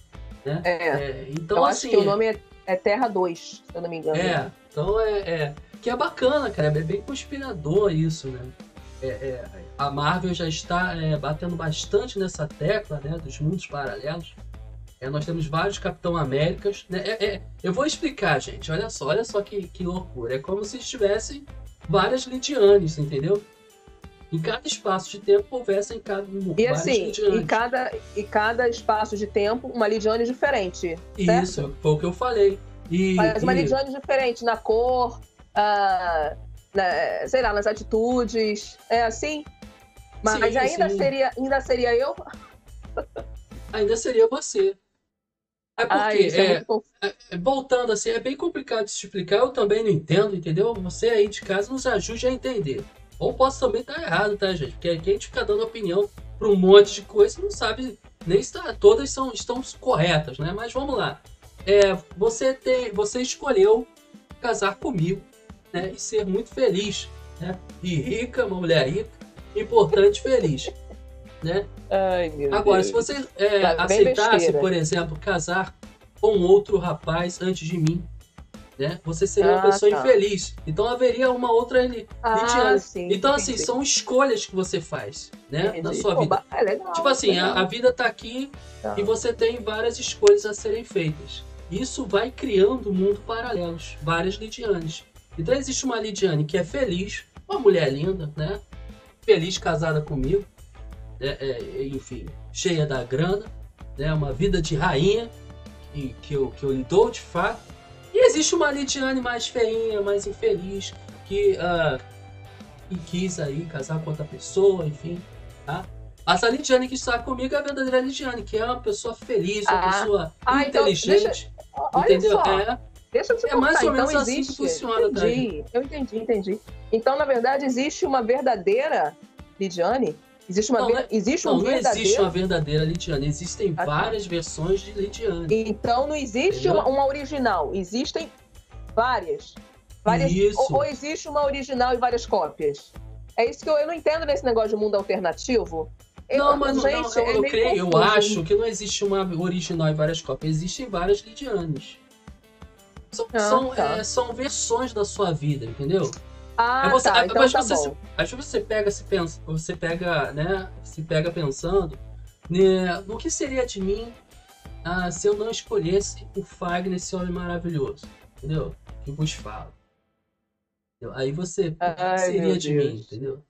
Né? É. É, então, eu assim, acho que o nome é, é Terra 2, se eu não me engano. é, então é, é- que é bacana, cara, é bem conspirador isso, né? A Marvel já está batendo bastante nessa tecla, né, dos mundos paralelos. É, nós temos vários Capitão Américas, né? É, é, eu vou explicar, gente. Olha só, olha só que, que loucura. É como se tivessem várias Lidianes, entendeu? Em cada espaço de tempo houvessem cada um, E assim, Lidianes. em cada, em cada espaço de tempo, uma Lidiane diferente. certo? Isso, foi o que eu falei. E, Mas uma e- Lidiane diferente na cor, ah, na- sei lá, nas atitudes. É assim? Mas Sim, ainda, sim. Seria, ainda seria eu? ainda seria você. É porque, Ai, é é, confuso. é, voltando assim, é bem complicado de explicar, eu também não entendo, entendeu? Você aí de casa nos ajude a entender. Ou posso também estar errado, tá, gente? Porque aqui a gente fica dando opinião para um monte de coisa e não sabe nem se tá- todas são, estão corretas, né? Mas vamos lá. É, você, tem, você escolheu casar comigo né? e ser muito feliz. Né? E rica, uma mulher rica, importante, feliz. Né? Ai, meu Agora, Deus. se você é, Tá aceitasse, por exemplo, casar com outro rapaz antes de mim, né? Você seria uma Ah, pessoa tá. infeliz. Então haveria uma outra ali. Ah, Lidiane. sim. Então, assim, entendi. são escolhas que você faz, né? Na Entendi. sua Pô, vida. É legal. Tipo assim, a, a vida tá aqui Tá. e você tem várias escolhas a serem feitas. Isso vai criando um mundo paralelos, várias Lidianes. Então existe uma Lidiane que é feliz, uma mulher linda, né? Feliz casada comigo, né? É, enfim, cheia da grana, né? Uma vida de rainha e que eu, que eu lhe dou de fato. E existe uma Lidiane mais feinha, mais infeliz, que, ah, que quis aí casar com outra pessoa, enfim, tá? Essa Lidiane que está comigo é a verdadeira Lidiane, que é uma pessoa feliz, uma Ah. pessoa Ah, então, inteligente, Olha entendeu? só. É, Deixa eu te É mais ou menos então assim que existe. funciona, tá? entendi, eu entendi, entendi. Então, na verdade, existe uma verdadeira Lidiane? Existe uma Não, ver- é- existe não, um não verdadeiro. existe uma verdadeira Lidiane, existem tá. várias versões de Lidiane. Então não existe uma, uma original, existem várias. várias. Ou, ou existe uma original e várias cópias. É isso que eu, eu não entendo nesse negócio de mundo alternativo. Eu- Não, mas gente, não, é eu, meio creio, eu acho que não existe uma original e várias cópias, existem várias Lidianes. São, Ah, são, tá. é, são versões da sua vida, entendeu? Ah, você- tá, então mas tá você- bom. Às vezes você pega, se pensa, você pega, né, se pega pensando né, no que seria de mim ah, se eu não escolhesse o Fagner, esse homem maravilhoso, entendeu? Que vos fala. Entendeu? Aí você, o que Ai, seria de Deus. mim, entendeu?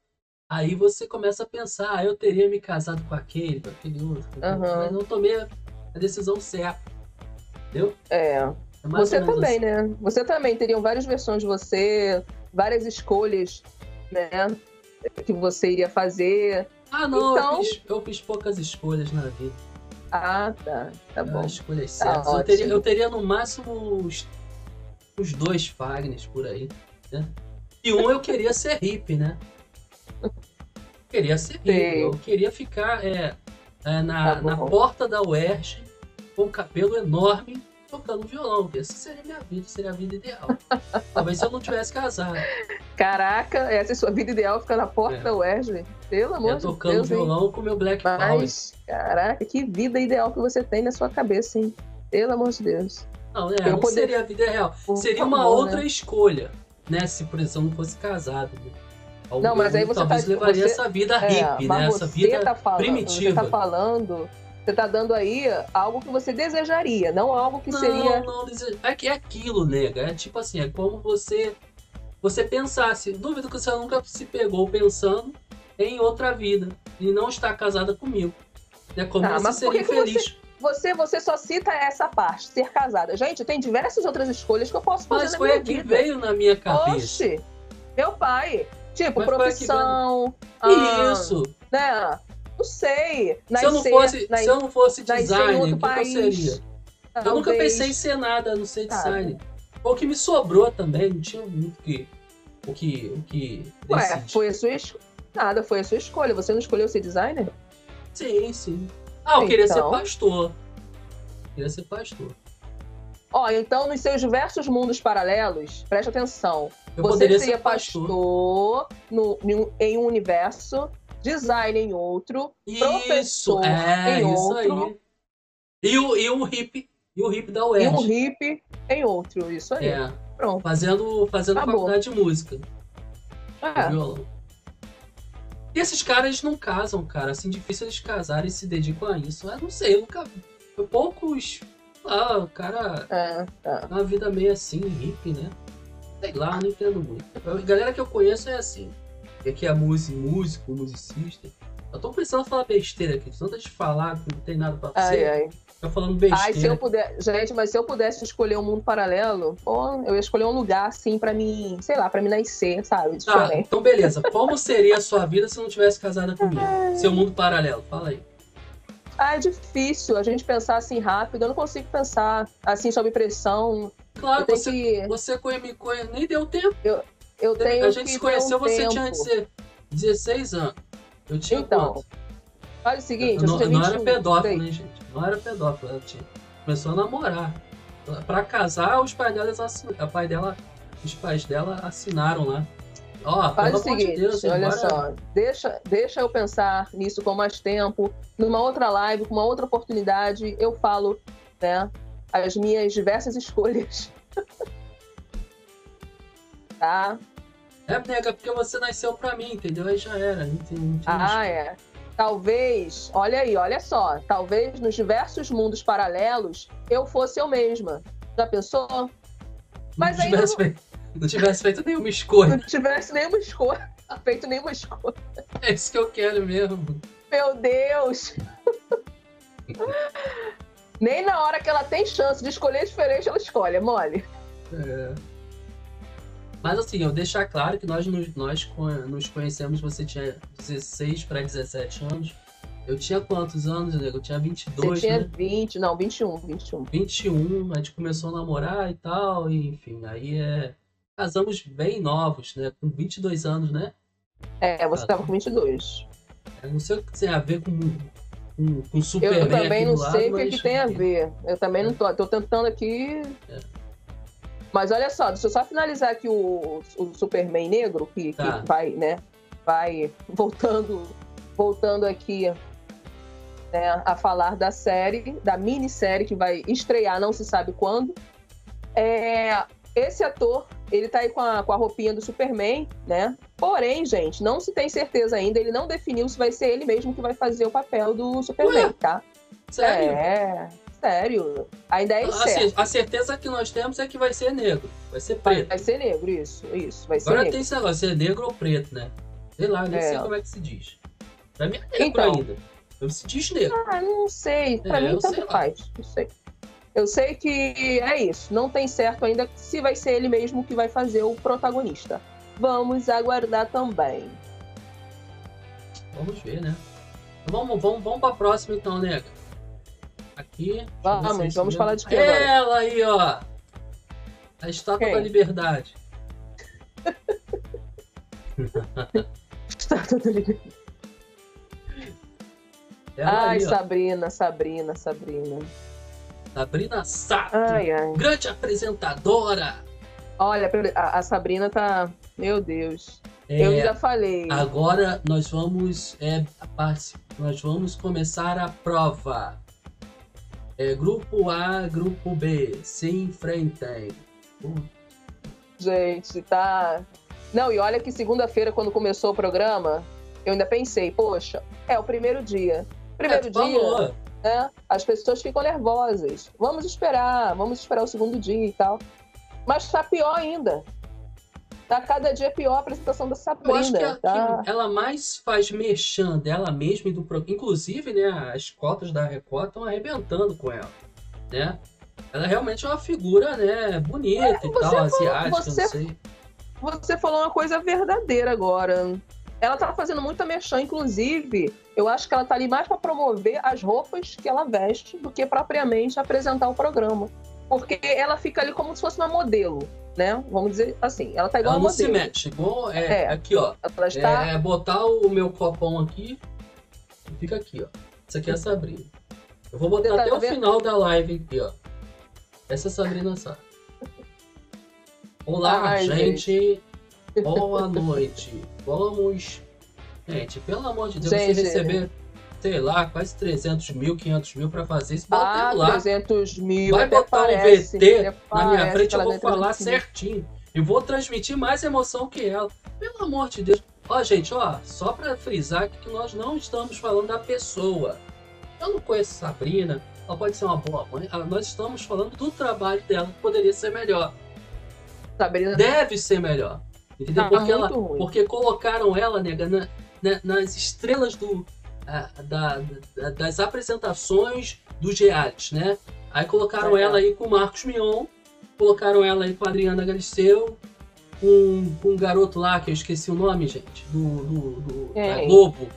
Aí você começa a pensar, ah, eu teria me casado com aquele, com aquele outro? Aham. mas não tomei a decisão certa, entendeu? É. É Você também, assim. né? Você também teriam várias versões de você, várias escolhas, né? Que você iria fazer. Ah, não, Então- eu, fiz, eu fiz poucas escolhas na vida. Ah, tá. Tá bom. escolhas Tá certas. eu, teria, eu teria no máximo os, os dois Fagners por aí, né? E um eu queria ser hippie, né? Queria ser hippie. Sei. Eu queria ficar é, é, na, Tá na porta da UERJ com um cabelo enorme tocando violão. Essa seria minha vida, seria a vida ideal. Talvez se eu não tivesse casado. Caraca, essa é sua vida ideal, ficar na porta É. da Wesley. Pelo amor É, de tocando Deus, hein? violão com meu Black Power. Mas, caraca, que vida ideal que você tem na sua cabeça, hein? Pelo amor de Deus. Não, é, Eu não poder- seria a vida real. Por Seria uma favor, outra né? escolha, né? Se, por exemplo, não fosse casado. Né? Ao Não, mas aí você talvez tá- levaria você- essa vida É, hippie, mas né? Essa vida tá falando, primitiva. Você tá falando, você tá dando aí algo que você desejaria, não algo que não, seria. não, é que é aquilo, nega. É tipo assim, é como você você pensasse. Duvido que você nunca se pegou pensando em outra vida. e não está casada comigo. Né? Como Ah, você seria infeliz. Você, você só cita essa parte, ser casada. Gente, tem diversas outras escolhas que eu posso fazer Mas na foi a que veio na minha cabeça. Oxe, meu pai. Tipo, Mas a que profissão. ah, Isso. Né? Não sei. se eu não Nascer- fosse, nas- se eu não fosse nascer designer, o que, que eu país, seria? Eu nunca talvez. pensei em ser nada, não ser designer. Foi o que me sobrou também, não tinha muito que, o que, o que Ué, foi a sua escolha. Nada, foi a sua escolha. Você não escolheu ser designer? Sim, sim. Ah, eu queria ser Então. pastor. Queria ser pastor. Ó, então nos seus diversos mundos paralelos, preste atenção. Eu você poderia seria ser pastor. pastor no, em um universo, designer em outro, Isso, professor é, em isso aí. outro. E o, e o hippie, e o hippie da e UERJ. um hippie em outro. Isso aí. É, Pronto. fazendo, fazendo Acabou. faculdade de música, É. violão. E esses caras não casam, cara. Assim, difícil eles casarem e se dedicam a isso. Eu não sei, eu nunca poucos. Ah, o cara É, é. uma vida meio assim, hippie, né? Sei lá, não entendo muito. A galera que eu conheço é assim. E aqui é músico, músico, musicista. Eu tô pensando em falar besteira aqui, tanto de falar que não tem nada pra Ai, fazer. ai. Tá falando besteira. Ai, se eu puder. Gente, mas se eu pudesse escolher um mundo paralelo, pô, eu ia escolher um lugar assim pra mim, sei lá, pra mim nascer, sabe? Tá, então beleza. Como seria a sua vida se não tivesse casada comigo? Seu mundo paralelo, fala aí. Ah, é difícil a gente pensar assim rápido. Eu não consigo pensar assim sob pressão. Claro, você, que. você me conhe... nem deu tempo. Eu tenho a gente se conheceu, um você tempo. tinha deze- 16 anos. Eu tinha Então, quanto? Faz o seguinte, Eu eu não, eu não era 21, pedófilo, sei. né, gente? Não era pedófilo, ela tinha. Começou a namorar. Pra casar, os pais dela, assin... a pai dela, os pais dela assinaram lá. Ó, Faz o de seguinte, Deus, olha embora- só, deixa, deixa eu pensar nisso com mais tempo. Numa outra live, com uma outra oportunidade, eu falo, né, as minhas diversas escolhas. Tá? É, nega, porque você nasceu pra mim, entendeu? Aí já era. Não tem, não Ah, é. Talvez, olha aí, olha só, talvez nos diversos mundos paralelos eu fosse eu mesma. Já pensou? não mas aí tivesse não- feito, não tivesse feito nenhuma escolha. não tivesse nenhuma escolha, feito nenhuma escolha. É isso que eu quero mesmo. Meu Deus! Nem na hora que ela tem chance de escolher diferente, ela escolhe, é mole. É. Mas assim, eu deixar claro que nós, nos- nós nos conhecemos, você tinha 16 para 17 anos. Eu tinha quantos anos, nego? Eu tinha 22, Você tinha né? 20, não, 21, 21. 21, a gente começou a namorar e tal, e, enfim, aí é... Casamos bem novos, né? Com 22 anos, né? É, você tava com 22. Eu não sei o que tem a ver com, com, com Eu Superman também aqui não do lado, sei o que, mas- que tem a ver. Eu também não tô, tô tentando aqui. É. Mas olha só, deixa eu só finalizar aqui o, o Superman negro, que, que Tá. vai, né? Vai voltando, voltando aqui né, a falar da série, da minissérie que vai estrear, não se sabe quando. É, esse ator, ele tá aí com a, com a roupinha do Superman, né? Porém, gente, não se tem certeza ainda, ele não definiu se vai ser ele mesmo que vai fazer o papel do Superman, Ué? tá? Sério? É, sério. Ainda é Assim, incerto. a certeza que nós temos é que vai ser negro, vai ser preto. vai ser negro, isso, isso, vai ser Agora negro. tem esse negócio, se é negro ou preto, né? Sei lá, nem É. sei como é que se diz. Pra mim é negro Então. ainda. Eu se diz negro. Ah, não sei. Pra É, mim, tanto faz. Não sei. Eu sei que é isso. Não tem certo ainda se vai ser ele mesmo que vai fazer o protagonista. Vamos aguardar também. Vamos ver, né? Vamos, vamos, vamos pra próxima então, nega. Aqui. Vamos, vamos mesmo. falar de agora? Ela aí, ó. A estátua Quem? da liberdade. Está tudo ali. Ela Ai, aí. Sabrina, Sabrina, Sabrina. Sabrina Sato. Ai, ai. Grande apresentadora. Olha, a, a Sabrina tá. Meu Deus. É, Eu já falei. Agora nós vamos é, nós vamos começar a prova. É, grupo A, grupo B, se enfrentem. Pô, Gente, tá. Não, e olha que segunda-feira, quando começou o programa, eu ainda pensei, poxa, é o primeiro dia. Primeiro é, dia, né? As pessoas ficam nervosas. Vamos esperar, vamos esperar o segundo dia e tal. Mas tá pior ainda. Tá cada dia pior a apresentação da Sabrina. Eu acho que, a, tá? que ela mais faz mexendo dela mesma e do programa. Inclusive, né, as cotas da Record estão arrebentando com ela. Né? Ela realmente é uma figura, né, bonita É, e tal, falou- asiática, você- não sei. Você falou uma coisa verdadeira agora. Ela tá fazendo muita merchan, inclusive, eu acho que ela tá ali mais para promover as roupas que ela veste do que propriamente apresentar o programa. Porque ela fica ali como se fosse uma modelo, né? Vamos dizer assim, ela tá igual Ela a não se modelo. mexe. Igual, é, É. Aqui, ó. Ela está É botar o meu copão aqui e fica aqui, ó. Isso aqui é a Sabrina. Eu vou botar tá até o vendo? final da live aqui, ó. Essa é a Sabrina Sá. Olá, Ai, gente. Boa noite. Vamos. Gente, pelo amor de Deus, Gente. você receber, sei lá, quase 300 mil, 500 mil pra fazer isso, bota ah, lá. 300 mil. Vai botar parece, um VT na minha frente, eu vou falar 300 mil. certinho. E vou transmitir mais emoção que ela. Pelo amor de Deus. Ó, gente, ó, só pra frisar que nós não estamos falando da pessoa. Eu não conheço Sabrina, ela pode ser uma boa mãe. Nós estamos falando do trabalho dela, que poderia ser melhor. Sabrina Deve ser melhor. Entendeu? Tá porque, ela, ruim. porque colocaram ela, nega, na- na- nas estrelas do, da- da- das apresentações dos reais, né? Aí colocaram É. ela aí com o Marcos Mion, colocaram ela aí com a Adriana Galisteu, com, com um garoto lá, que eu esqueci o nome, gente, do, do, do- da? Globo.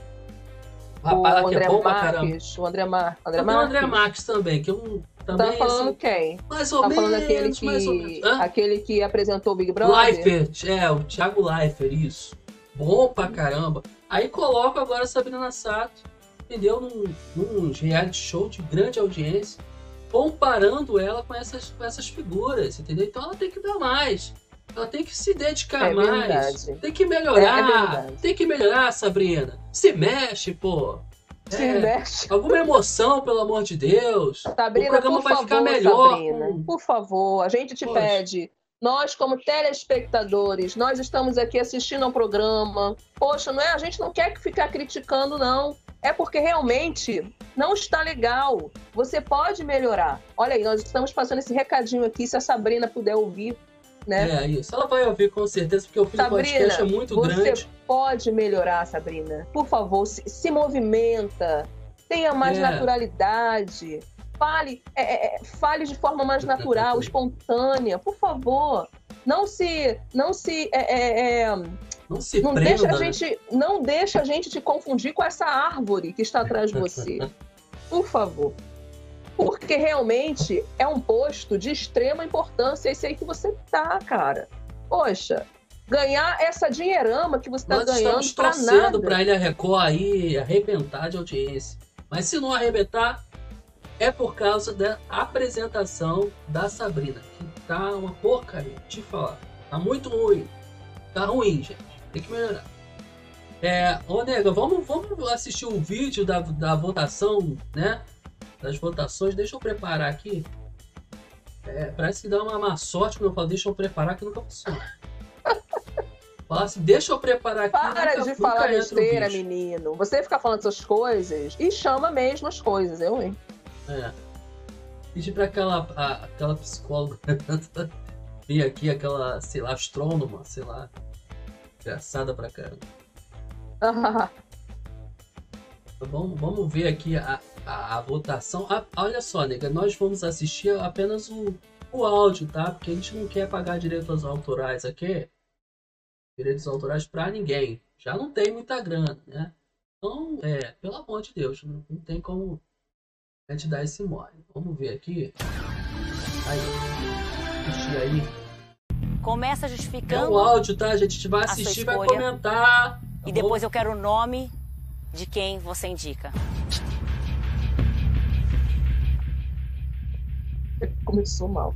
O rapaz lá que André é bom pra caramba. Marques, o André, Mar... André Tem o Marques. André Marques também, que eu também, Tá falando assim, quem? mais ou Tá menos, falando aquele que, aquele que apresentou o Big Brother? Leifert, é, o Thiago Leifert, isso. Bom pra caramba. Aí coloca agora a Sabrina Sato, entendeu? Num, num reality show de grande audiência, comparando ela com essas, com essas figuras, entendeu? Então ela tem que dar mais. Ela tem que se dedicar É mais. verdade. Tem que melhorar. É- é verdade. tem que melhorar, Sabrina. Se mexe, pô. Se É, mexe. alguma emoção, pelo amor de Deus. Sabrina, o programa vai favor, ficar melhor. Sabrina, com- por favor, a gente te Poxa. pede. Nós, como telespectadores, nós estamos aqui assistindo ao programa. Poxa, não é? A gente não quer que ficar criticando, não. É porque realmente não está legal. Você pode melhorar. Olha aí, nós estamos passando esse recadinho aqui. Se a Sabrina puder ouvir, né? É isso. Ela vai ouvir com certeza, porque o Sabrina, é muito você grande. pode melhorar, Sabrina. Por favor, se, se movimenta, tenha mais É. naturalidade. Fale, é, é, é, fale de forma mais natural, espontânea, por favor. Não se, não se, é, é, é, Não se não prenda. deixa a né? gente, não deixa a gente te confundir com essa árvore que está atrás de você, por favor. Porque realmente é um posto de extrema importância esse aí que você tá, cara. Poxa, ganhar essa dinheirama que você está ganhando torcendo nada. para ele a Record aí arrebentar de audiência. Mas se não arrebentar, é por causa da apresentação da Sabrina, que tá uma porcaria, te falar. Tá muito ruim. Tá ruim, gente. Tem que melhorar. É, ô nega, vamos, vamos assistir o vídeo da, da votação, né? Das votações. Deixa eu preparar aqui. É, parece que dá uma má sorte quando eu falo deixa eu preparar que nunca funciona. Fala assim, deixa eu preparar aqui. Para nunca- de falar besteira, menino. Você fica falando essas coisas e chama mesmo as coisas, eu, hein? É. Pedi pra aquela, a- aquela psicóloga vir aqui, aquela, sei lá, astrônoma, sei lá. Engraçada pra caramba. Vamos, vamos ver aqui a, a, a votação. Ah, olha só, nega, nós vamos assistir apenas o, o áudio, tá? Porque a gente não quer pagar direitos autorais aqui. Direitos autorais pra ninguém. Já não tem muita grana, né? Então, é, pelo amor de Deus, não, não tem como a gente dar esse mole. Vamos ver aqui. Aí, assistir aí. Começa É justificando o áudio, tá? A gente vai assistir, vai comentar. tá e bom? depois eu quero o nome de quem você indica. Começou mal.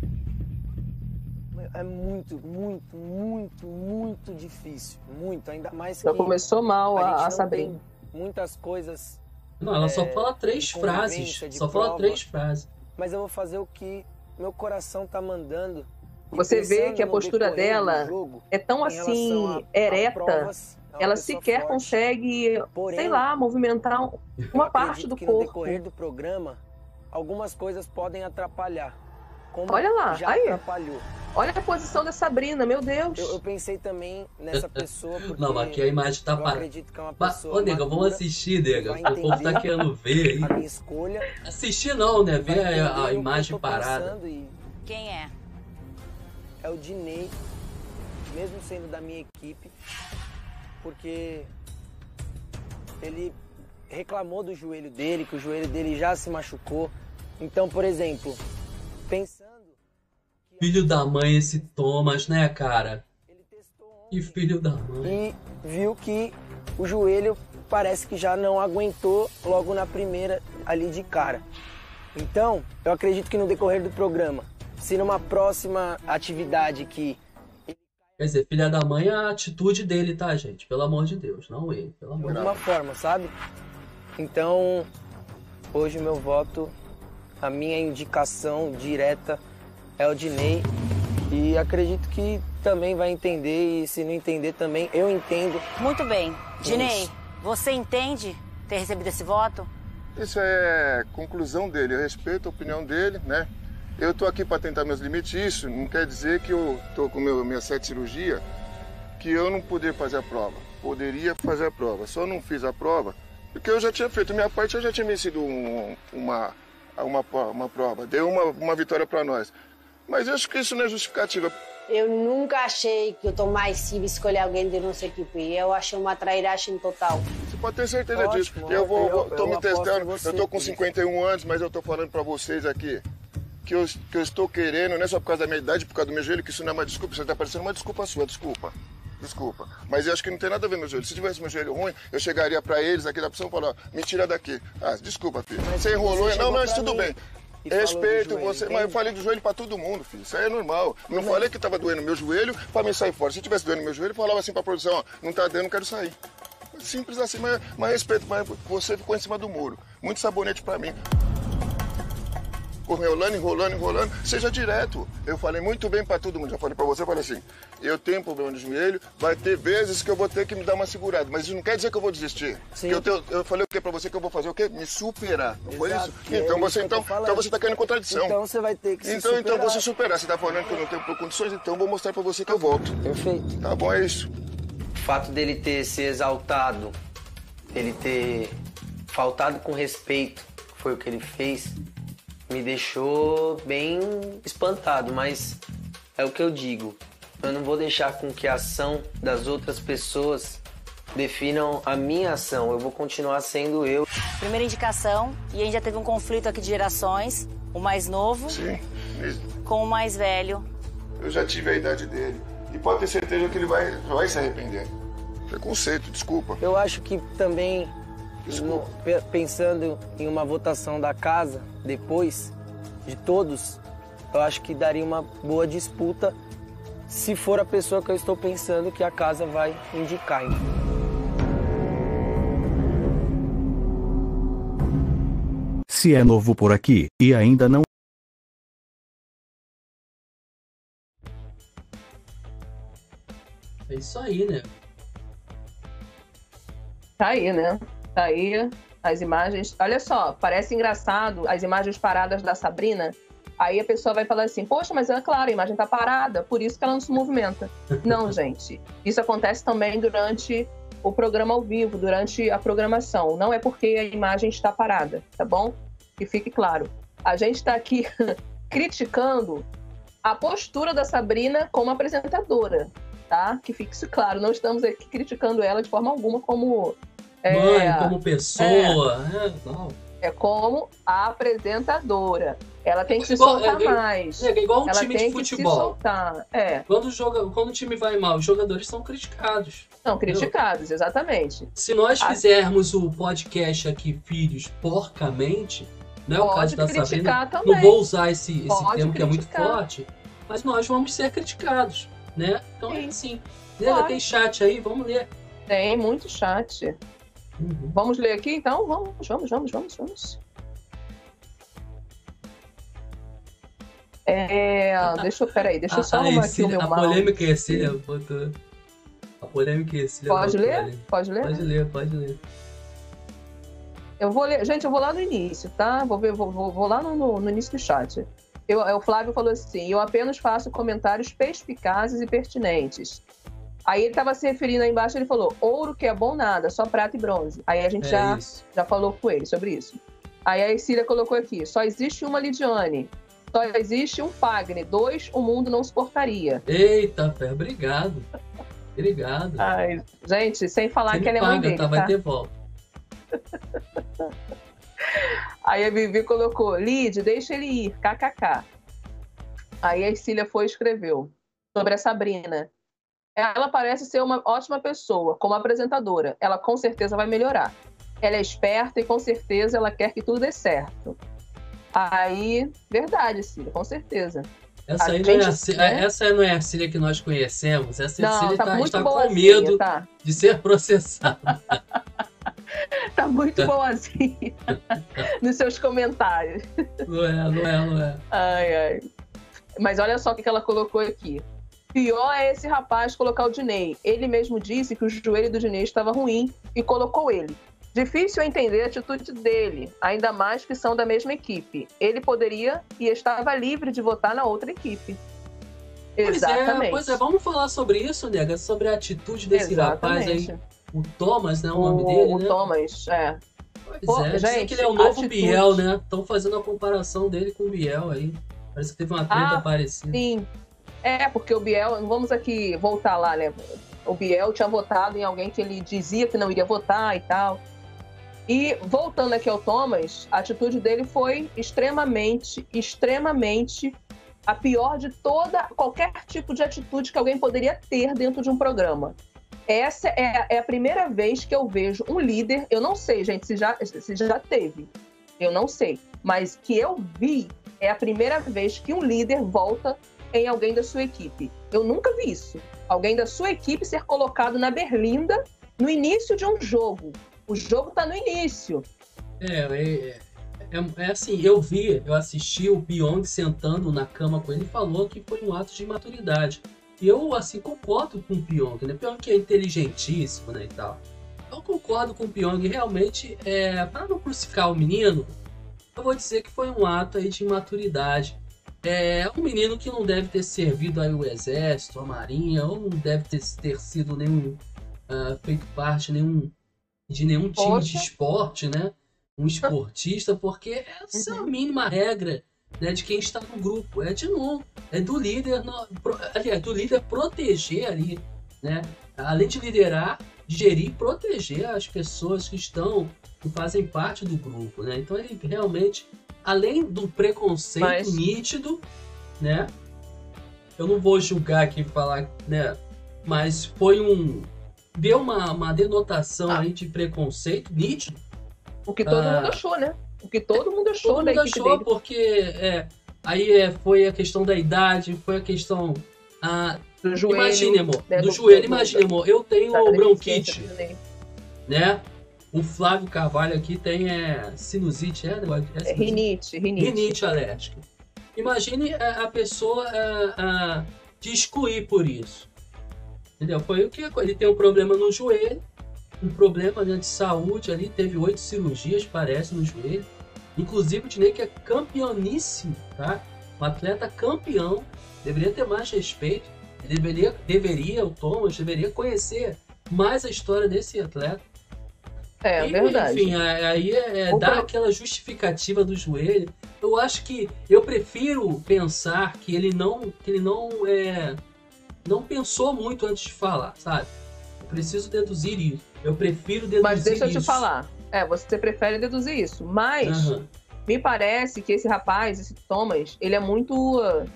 É muito, muito, muito, muito difícil. Muito, ainda mais que Já começou mal a, a, a tem muitas coisas, Não, ela só é, fala três frases. Só fala prova. três frases. mas eu vou fazer o que meu coração tá mandando. Você vê que a no postura dela jogo, É tão assim, a- a ereta, provas, é ela sequer forte. consegue, Porém, sei lá, movimentar um- uma parte do que no corpo. decorrer do programa, algumas coisas podem atrapalhar. Como Olha lá, já aí. atrapalhou. Olha a posição da Sabrina, meu Deus. Eu, eu pensei também nessa pessoa porque Não, mas aqui a imagem tá parada. acredito que é uma Mas, pessoa Ô, nega, vamos assistir, nega. O povo tá querendo ver a aí. minha escolha. Assistir não, né? Ver a, a imagem parada. e Quem é? é o Dinei, mesmo sendo da minha equipe, porque ele reclamou do joelho dele, que o joelho dele já se machucou. Então, por exemplo, pensando Filho da mãe esse Thomas, né, cara? ontem filho da mãe. e viu que o joelho parece que já não aguentou logo na primeira ali de cara. Então, eu acredito que no decorrer do programa, se numa próxima atividade que Quer dizer, filha da mãe é a atitude dele, tá, gente? Pelo amor de Deus, não ele, pelo amor de alguma forma, sabe? Então, hoje o meu voto, a minha indicação direta é o Dinei e acredito que também vai entender e se não entender também, eu entendo. Muito bem. Dinei, Isso. você entende ter recebido esse voto? Isso é conclusão dele, eu respeito a opinião dele, né? Eu estou aqui para tentar meus limites, isso não quer dizer que eu estou com meu, minha sete cirurgia, que eu não poderia fazer a prova. Poderia fazer a prova, só não fiz a prova porque eu já tinha feito minha parte, eu já tinha vencido um- uma, uma, uma prova, deu uma, uma vitória para nós. Mas eu acho que isso não é justificativa. Eu nunca achei que o Tomás iba escolher alguém de nossa equipe. Eu achei uma trairagem total. Você pode ter certeza Ótimo, disso. Eu vou, eu- vou- tô eu me testando. você, eu tô com Felipe. 51 anos, mas eu tô falando pra vocês aqui que eu, que eu estou querendo, não é só por causa da minha idade, por causa do meu joelho, que isso não é uma desculpa. Você tá parecendo uma desculpa sua, desculpa. Desculpa. Mas eu acho que não tem nada a ver meu joelho. Se tivesse meu joelho ruim, eu chegaria pra eles aqui da opção e falar, ó, me tira daqui. Ah, desculpa, filho. Mas você enrolou. você não, chegou não, mas tudo mim bem. Respeito joelho, você, mas eu falei do joelho pra todo mundo, filho. Isso aí é normal. Não falei que tava doendo meu joelho pra mim sair fora. Se tivesse doendo meu joelho, eu falava assim pra produção, ó, não tá dando, quero sair. Simples assim, mas, mas respeito, mas você ficou em cima do muro. Muito sabonete pra mim. Enrolando, enrolando, enrolando. Seja direto. Eu falei muito bem pra todo mundo. Já falei pra você, eu falei assim, eu tenho problema no joelho, vai ter vezes que eu vou ter que me dar uma segurada. Mas isso não quer dizer que eu vou desistir. Eu, tenho- eu falei o que pra você que eu vou fazer o quê? Me superar. Não foi isso? é Então isso você tô então, então você tá querendo contradição. Então você vai ter que se Então, então superar. você superar. Você tá falando que eu não tenho condições, então eu vou mostrar pra você que eu volto. Perfeito. Tá bom, é isso. O fato dele ter se exaltado, ele ter faltado com respeito, que foi o que ele fez, me deixou bem espantado, mas é o que eu digo. Eu não vou deixar com que a ação das outras pessoas definam a minha ação. Eu vou continuar sendo eu. Primeira indicação, e a gente já teve um conflito aqui de gerações. O mais novo Sim. com o mais velho. Eu já tive a idade dele. E pode ter certeza que ele vai, vai se arrepender. Preconceito, desculpa. Eu acho que também, pensando em uma votação da casa, depois de todos, eu acho que daria uma boa disputa se for a pessoa que eu estou pensando que a casa vai indicar. Se é novo por aqui e ainda não É isso aí, né? Tá aí, né? Tá aí as imagens. Olha só, parece engraçado as imagens paradas da Sabrina. Aí a pessoa vai falar assim: Poxa, mas é claro, a imagem tá parada, por isso que ela não se movimenta. Não, gente. Isso acontece também durante o programa ao vivo, durante a programação. Não é porque a imagem está parada, tá bom? Que fique claro. A gente está aqui criticando a postura da Sabrina como apresentadora, tá? Que fique isso claro. Não estamos aqui criticando ela de forma alguma como. É, Mãe, como pessoa. É, não. é como a apresentadora. Ela tem que se Igual- soltar é, é- mais. É igual um Ela time tem de que se futebol. soltar. É, Quando, joga, quando o time vai mal, os jogadores são criticados. são criticados, exatamente. Se nós A- fizermos o podcast aqui, Filhos, porcamente, não é o caso da criticar Sabrina. também. Não vou usar esse, esse Pode termo que é muito criticar. forte, mas nós vamos ser criticados, né? Então é Sim. assim. Nega, Claro. tem chat aí, vamos ler. Tem muito chat. Uhum. Vamos ler aqui então? Vamos, vamos, vamos, vamos, vamos. É, deixa eu, peraí, deixa eu só a, a, arrumar aqui o meu a polêmica Ercília botou. A polêmica Ercília Pode botou ler? ali. Pode ler? Pode ler, pode ler. Eu vou ler, gente, eu vou lá no início, tá? Vou ver, vou, vou, vou lá no, no- no início do chat. Eu, o Flávio falou assim: eu apenas faço comentários perspicazes e pertinentes. Aí ele estava se referindo aí embaixo, ele falou: ouro que é bom nada, só prata e bronze. Aí a gente É já, isso. já falou com ele sobre isso. Aí a Cília colocou aqui: só existe uma Lidiane, só existe um Fagner, dois o mundo não suportaria. Eita, pé, obrigado. Obrigado. Ai, gente, sem falar Você que ela é mãe paga, dele, tá? Vai tá? ter volta. Aí a Vivi colocou, Lid, deixa ele ir, kkk. Aí a Cília foi e escreveu sobre a Sabrina. Ela parece ser uma ótima pessoa, como apresentadora. Ela com certeza vai melhorar. Ela é esperta e com certeza ela quer que tudo dê certo. Aí, verdade, Cília, com certeza. Essa, aí não é a, gente, Cí- né? essa não é a Cília que nós conhecemos. Essa Não, Cília tá tá, está com medo tá? de ser processada. Tá muito boazinha nos seus comentários. Não é, não é, não é. Ai, ai. Mas olha só o que ela colocou aqui. Pior é esse rapaz colocar o Dinei. Ele mesmo disse que o joelho do Dinei estava ruim e colocou ele. Difícil entender a atitude dele, ainda mais que são da mesma equipe. Ele poderia e estava livre de votar na outra equipe. Pois Exatamente. é, pois é, vamos falar sobre isso, nega, sobre a atitude desse rapaz aí. Exatamente. O Thomas, né? O nome O, dele, o né? Thomas, é. Pois Pô, é, gente, que ele é o novo atitude. Biel, né? Estão fazendo a comparação dele com o Biel aí. Parece que teve uma treta Ah, parecida. Sim. É, porque o Biel, vamos aqui voltar lá, né? O Biel tinha votado em alguém que ele dizia que não iria votar e tal. E voltando aqui ao Thomas, a atitude dele foi extremamente, extremamente a pior de toda, qualquer tipo de atitude que alguém poderia ter dentro de um programa. Essa é, é a primeira vez que eu vejo um líder, eu não sei, gente, se já, se já teve, eu não sei, mas que eu vi é a primeira vez que um líder volta em alguém da sua equipe. Eu nunca vi isso. Alguém da sua equipe ser colocado na berlinda no início de um jogo. O jogo tá no início. É, é, é, é assim, eu vi, eu assisti o Pyong sentando na cama com ele e falou que foi um ato de maturidade. E eu, assim, concordo com o Pyong, né? Pyong que é inteligentíssimo, né, e tal. Eu concordo com o Pyong, realmente, é, para não crucificar o menino, eu vou dizer que foi um ato aí de maturidade. É um menino que não deve ter servido aí o exército, a marinha, ou não deve ter, ter sido nenhum, ah, feito parte nenhum, de nenhum time de Poxa. esporte, né? Um esportista, porque essa é a mínima regra né, de quem está no grupo. É de não, é do líder, no- pro- aliás, do líder proteger ali, né? Além de liderar, gerir e proteger as pessoas que estão, que fazem parte do grupo, né? Então ele realmente, além do preconceito Mas- nítido, né? Eu não vou julgar aqui e falar, né? Mas foi um. Deu uma, uma denotação Ah. aí de preconceito nítido. O que todo Ah. mundo achou, né? O que todo mundo achou Todo mundo achou, dele. porque é, aí é, foi a questão da idade, foi a questão. Ah, Do joelho. imagine, amor, né, do, do- joelho, do- imagine, amor, eu tenho bronquite, né? O Flávio Carvalho aqui tem é, sinusite, é? negócio- é É, sinusite? rinite, rinite. rinite alérgica. Imagine a, a pessoa a, a, te excluir por isso. Entendeu? Foi o que ele tem um problema no joelho, um problema né, de saúde ali, teve oito cirurgias, parece, no joelho. Inclusive o Dinei que é campeoníssimo, tá? Um atleta campeão, deveria ter mais respeito. Deveria, deveria, o Thomas, deveria conhecer mais a história desse atleta. É, E, verdade. Enfim, a- aí é, é dar aquela justificativa do joelho. Eu acho que eu prefiro pensar que ele não, que ele não é, não pensou muito antes de falar, sabe? Eu preciso deduzir isso. Eu prefiro deduzir Mas deixa eu te isso. falar. É, você prefere deduzir isso. Mas Aham. me parece que esse rapaz, esse Thomas, ele é muito. uh,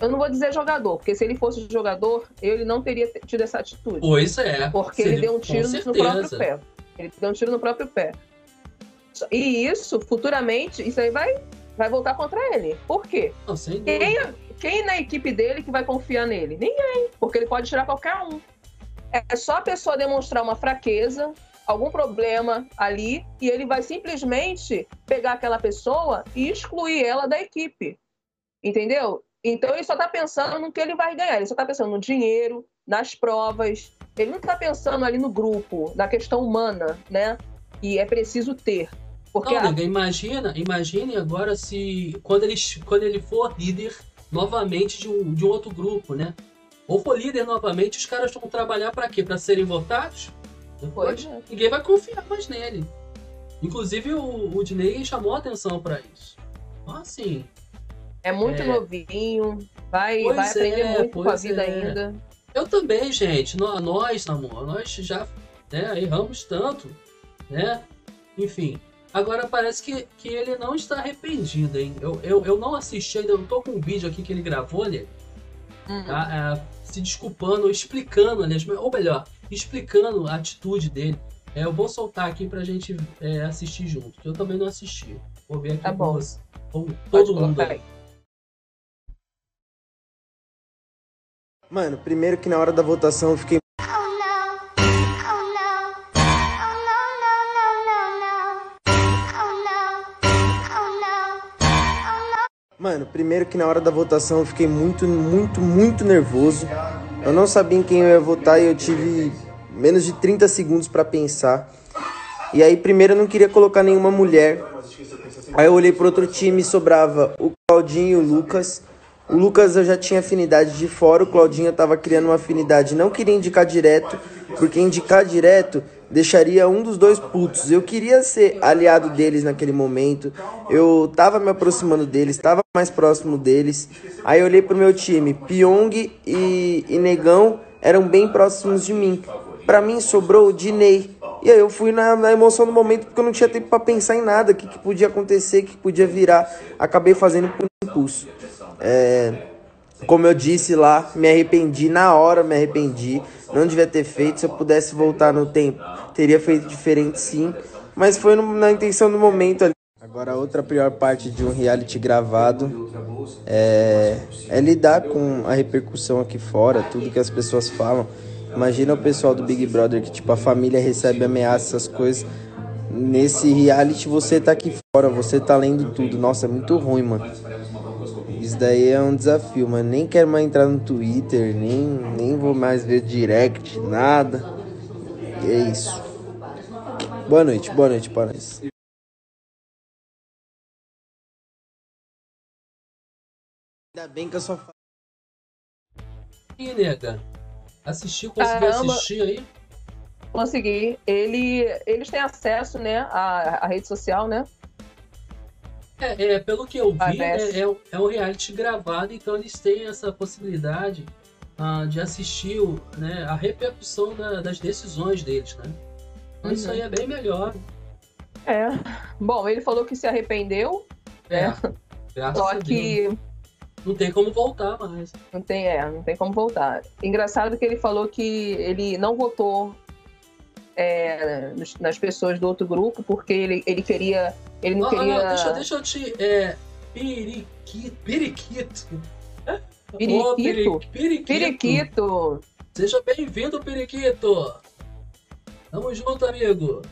Eu não vou dizer jogador, porque se ele fosse jogador, ele não teria tido essa atitude. Pois é. Porque ele deu um tiro no próprio pé. Ele deu um tiro no próprio pé. E isso, futuramente, isso aí vai, vai voltar contra ele. Por quê? Não, Quem, dúvida. quem na equipe dele que vai confiar nele? Ninguém, porque ele pode tirar qualquer um. É só a pessoa demonstrar uma fraqueza, algum problema ali, e ele vai simplesmente pegar aquela pessoa e excluir ela da equipe. Entendeu? Então ele só tá pensando no que ele vai ganhar, ele só tá pensando no dinheiro, nas provas. Ele não tá pensando ali no grupo, na questão humana, né? Que é preciso ter. Porque Não, a- imagina, imagine agora se quando ele, quando ele for líder novamente de um, de um outro grupo, né? Ou for líder novamente, os caras vão trabalhar pra quê? Pra serem votados? Depois Pois é. ninguém vai confiar mais nele. Inclusive o, o Diney chamou a atenção pra isso. Então, assim, é muito É. novinho, vai, Pois vai aprender é, muito com a vida é. ainda. Eu também, gente. Nó- Nós, amor, nós já né, erramos tanto, né? Enfim. Agora parece que, que ele não está arrependido, hein? Eu, eu, eu não assisti ainda, eu tô com um vídeo aqui que ele gravou, né? Hum. Tá? É, se desculpando, explicando, aliás, ou melhor, explicando a atitude dele. É, eu vou soltar aqui pra gente é, assistir junto, que eu também não assisti. Vou ver aqui Tá com bom. você. Com Pode todo mundo colocar aí. Mano, primeiro que na hora da votação eu fiquei. Mano, primeiro que na hora da votação eu fiquei muito, muito, muito nervoso. Eu não sabia em quem eu ia votar e eu tive menos de 30 segundos pra pensar. E aí, primeiro eu não queria colocar nenhuma mulher. Aí eu olhei pro outro time e sobrava o Claudinho e o Lucas. O Lucas eu já tinha afinidade de fora, o Claudinho eu tava criando uma afinidade. Não queria indicar direto, porque indicar direto deixaria um dos dois putos. Eu queria ser aliado deles naquele momento. Eu tava me aproximando deles, tava mais próximo deles. Aí eu olhei pro meu time, Pyong e, e Negão eram bem próximos de mim. Pra mim sobrou o Dinei. E aí eu fui na, na emoção do momento porque eu não tinha tempo pra pensar em nada, o que, que podia acontecer, o que podia virar. Acabei fazendo por impulso. É, como eu disse lá, me arrependi na hora, me arrependi. Não devia ter feito. Se eu pudesse voltar no tempo, teria feito diferente sim. Mas foi no- na intenção do momento ali. Agora, outra pior parte de um reality gravado é, é lidar com a repercussão aqui fora, tudo que as pessoas falam. Imagina o pessoal do Big Brother que, tipo, a família recebe ameaças, essas coisas. Nesse reality, você tá aqui fora, você tá lendo tudo. Nossa, é muito ruim, mano. Isso daí é um desafio, mas nem quero mais entrar no Twitter, nem, nem vou mais ver direct, nada. E é isso. Boa noite, boa noite para nós. Ainda bem que eu só falo. E nega, assistiu, conseguiu Caramba. assistir aí? Consegui. Ele, eles têm acesso, né, à, à rede social, né? É, é, pelo que eu vi, é, é, um- é um reality gravado, então eles têm essa possibilidade ah, de assistir o- né, a repercussão da- das decisões deles, né? Então isso Uhum. aí é bem melhor. É. Bom, ele falou que se arrependeu, É, né? graças a Só Deus. que Não tem como voltar mais. não tem, é, não tem como voltar. Engraçado que ele falou que ele não votou é, nas pessoas do outro grupo porque ele, ele queria. Ele não Ah, ah, queria. deixa, deixa eu te. É, periquito. Periquito. Periquito? Ô, peri- periquito. Periquito! Seja bem-vindo, Periquito! Tamo junto, amigo!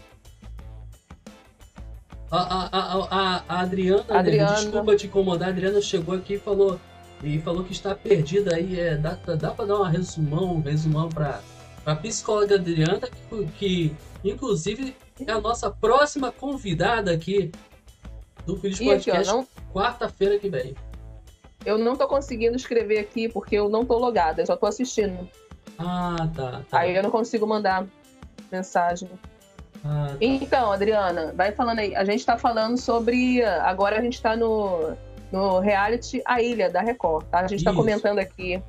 A, a, a, a, a Adriana, né, Adriana. desculpa te incomodar, a Adriana chegou aqui e falou, e falou que está perdida aí. É, dá, dá pra dar um resumão, um resumão pra, pra psicóloga Adriana, que, que inclusive é a nossa próxima convidada aqui do ó, Podcast, não, quarta-feira que vem. eu não tô conseguindo escrever aqui porque eu não tô logada, eu só tô assistindo. Ah, tá. tá. Aí eu não consigo mandar mensagem. Ah, tá. Então, Adriana, vai falando aí. A gente tá falando sobre. Agora a gente tá no, no reality A Ilha, da Record. Tá? A gente tá Isso. comentando aqui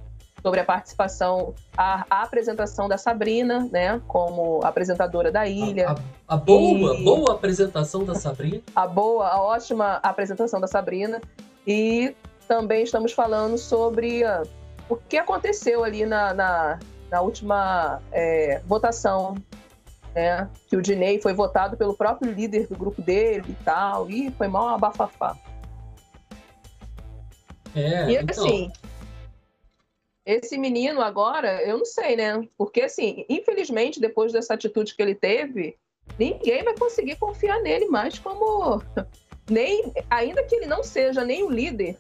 sobre a participação, a, a apresentação da Sabrina, né? Como apresentadora da ilha. A, a boa, E- boa apresentação da Sabrina. a boa, a ótima apresentação da Sabrina. E também estamos falando sobre ah, o que aconteceu ali na, na, na última é, votação. Né? Que o Dinei foi votado pelo próprio líder do grupo dele e tal. E foi mal uma bafafá. É, e então, assim, esse menino agora, eu não sei, né? Porque assim, infelizmente, depois dessa atitude que ele teve, ninguém vai conseguir confiar nele mais como nem ainda que ele não seja nem o líder,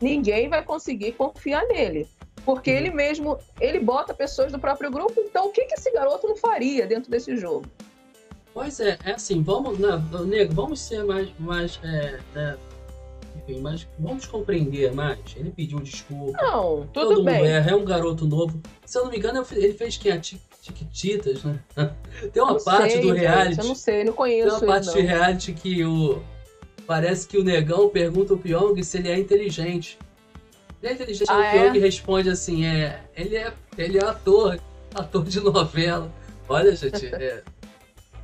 ninguém vai conseguir confiar nele. Porque ele mesmo, ele bota pessoas do próprio grupo, então o que, que esse garoto não faria dentro desse jogo? Pois é, é assim, vamos, né, nego, vamos ser mais, mais, é, né, enfim, mas vamos compreender mais. Ele pediu desculpa. Não, tudo Todo mundo bem. erra, é um garoto novo. Se eu não me engano, ele fez quem? A Ti- Tiquititas, né? Tem uma Não parte sei, do gente, reality. eu não sei, não Tem conheço uma parte não. reality que o. Parece que o negão pergunta o Pyong se ele é inteligente. Ele é inteligente, Ah, o é? Pyong responde assim: é. Ele é, ele é ator, ator de novela. Olha, gente, é.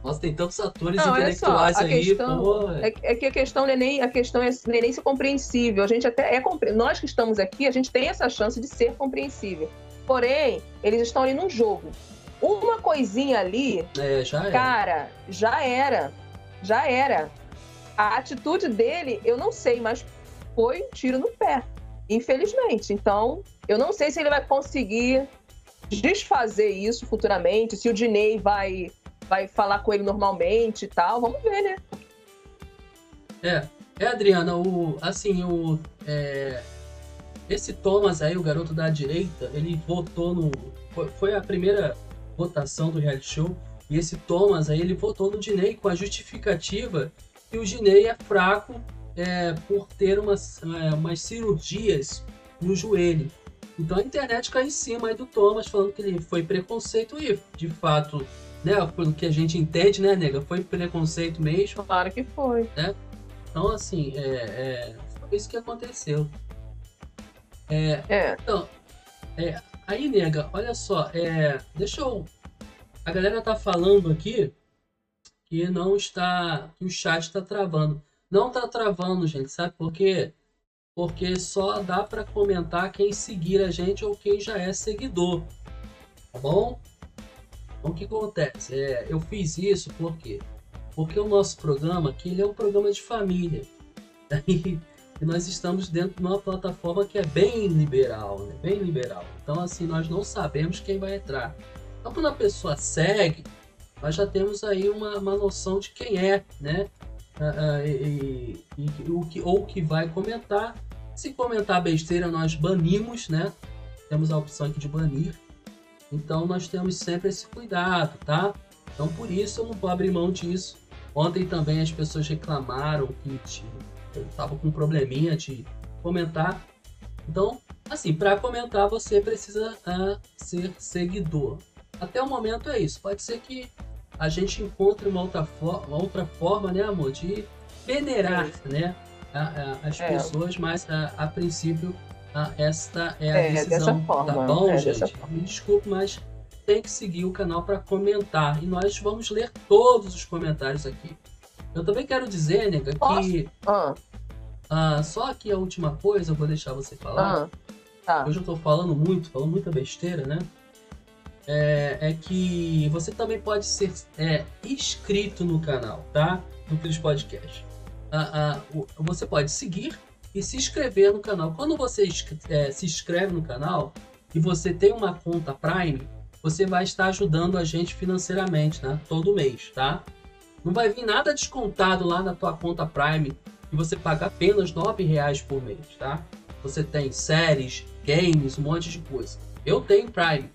Nossa, tem tantos atores Não, só, intelectuais a aí, pô. é, é que a questão não é nem a questão é, é nem ser compreensível. A gente até é compre- nós que estamos aqui, a gente tem essa chance de ser compreensível. Porém, eles estão ali num jogo. Uma coisinha ali, É, já é. cara, já era, já era. A atitude dele, eu não sei, mas foi um tiro no pé, infelizmente. Então, eu não sei se ele vai conseguir desfazer isso futuramente, se o Dinei vai vai falar com ele normalmente e tal. Vamos ver, né? É, é Adriana, o, assim, o, é, esse Thomas aí, o garoto da direita, ele votou no, foi, foi a primeira votação do reality show, e esse Thomas aí, ele votou no Diney com a justificativa que o Diney é fraco é, por ter umas, é, umas cirurgias no joelho. Então a internet cai em cima aí do Thomas, falando que ele foi preconceito e, de fato, né, pelo que a gente entende, né, nega, foi preconceito mesmo. Claro que foi. Né? Então, assim, é, é, foi isso que aconteceu. É, É. Então, é, aí, nega, olha só, é, deixa eu. A galera tá falando aqui que não está. que o chat está travando. Não tá travando, gente, sabe por quê? Porque só dá para comentar quem seguir a gente ou quem já é seguidor. Tá bom? Então, o que acontece? É, eu fiz isso por quê? Porque o nosso programa aqui ele é um programa de família. E, nós estamos dentro de uma plataforma que é bem liberal, né? Bem liberal. Então, assim, nós não sabemos quem vai entrar. Então, quando a pessoa segue, nós já temos aí uma, uma noção de quem é, né? Ah, ah, e, e- e o que, ou que vai comentar. Se comentar besteira, nós banimos, né? Temos a opção aqui de banir. Então nós temos sempre esse cuidado, tá? Então por isso eu não vou abrir mão disso. Ontem também as pessoas reclamaram que eu tava com um probleminha de comentar. Então, assim, para comentar você precisa ah, ser seguidor. Até o momento é isso. Pode ser que a gente encontre uma outra, for- uma outra forma, né, amor, de venerar, né, a- a- as É. pessoas, mas a, a princípio ah, esta é a É, decisão. dessa forma, Tá bom, é, gente? Me desculpe, mas tem que seguir o canal para comentar. E nós vamos ler todos os comentários aqui. Eu também quero dizer, nega, que. Ah. ah, só aqui a última coisa, eu vou deixar você falar. Ah, tá. Hoje eu tô falando muito, falando muita besteira, né? É, é que você também pode ser é, inscrito no canal, tá? No Cris Podcast. Ah, ah, você pode seguir e se inscrever no canal. Quando você é, se inscreve no canal e você tem uma conta Prime, você vai estar ajudando a gente financeiramente, né? Todo mês, tá? Não vai vir nada descontado lá na tua conta Prime e você paga apenas R$ reais por mês, tá? Você tem séries, games, um monte de coisa. Eu tenho Prime,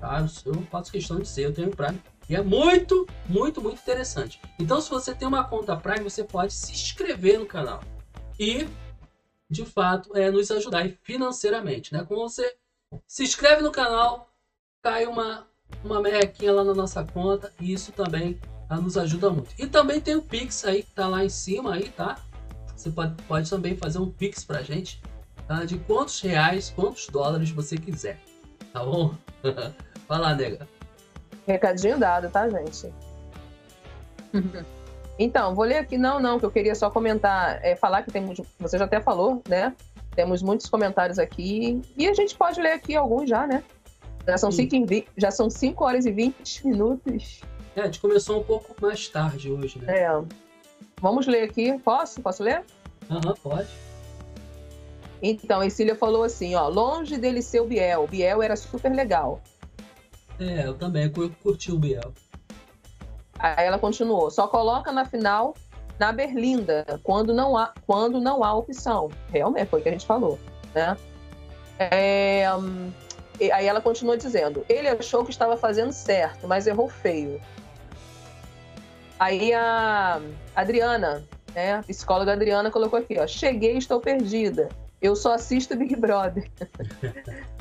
tá? Eu faço questão de ser, eu tenho Prime. E é muito, muito, muito interessante. Então, se você tem uma conta Prime, você pode se inscrever no canal. E, de fato, é nos ajudar financeiramente, né? Quando você se inscreve no canal, cai uma, uma merrequinha lá na nossa conta. E isso também ah, nos ajuda muito. E também tem o Pix aí, que tá lá em cima aí, tá? Você pode, pode também fazer um Pix pra gente, tá? De quantos reais, quantos dólares você quiser, tá bom? Vai lá, nega. Recadinho dado, tá, gente? Então, vou ler aqui. Não, não, que eu queria só comentar, é, falar que temos. Você já até falou, né? Temos muitos comentários aqui. E a gente pode ler aqui alguns já, né? Já são 5 já são 5 horas e 20 minutos. É, a gente começou um pouco mais tarde hoje, né? É. Vamos ler aqui. Posso? Posso ler? Aham, pode. Então, a Cília falou assim, ó, longe dele ser o Biel. Biel era super legal. É, eu também cur- curti o Biel. Aí ela continuou, só coloca na final na Berlinda, quando não há, quando não há opção. Realmente, foi o que a gente falou, né? É, aí ela continua dizendo, ele achou que estava fazendo certo, mas errou feio. Aí a Adriana, né, a psicóloga Adriana colocou aqui, ó, cheguei, estou perdida. Eu só assisto Big Brother.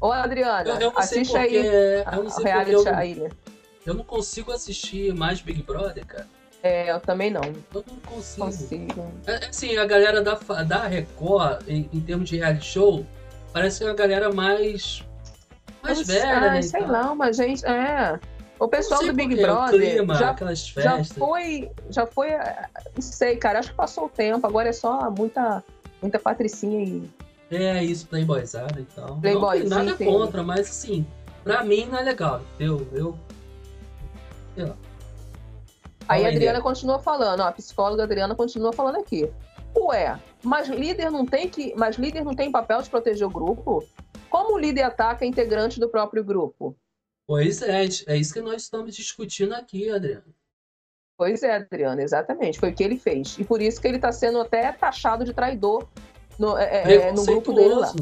Ô, Adriana, Eu, eu sei assiste aí eu não a sei reality eu, aí, né? Eu não consigo assistir mais Big Brother, cara. É, eu também não. Eu não consigo. Consigo. É, Assim, a galera da, da Record, em, em termos de reality show, parece que é uma galera mais. mais velha, ai, né? sei tal. lá, uma gente. É. O pessoal do Big Brother clima, já, já foi. Já foi. eh, Não sei, cara. Acho que passou o tempo. Agora é só muita, muita patricinha e. É isso, playboyzada e tal. não Playboyzinho, tem nada tem. contra, mas assim, pra mim não é legal, entendeu? Eu. Aí a Adriana continua falando, ó, a psicóloga Adriana continua falando aqui. Ué, mas líder não tem que. Mas líder não tem papel de proteger o grupo? Como o líder ataca integrante do próprio grupo? Pois é, é isso que nós estamos discutindo aqui, Adriano. Pois é, Adriana, exatamente. Foi o que ele fez. E por isso que ele está sendo até taxado de traidor no, é, é, no grupo dele lá.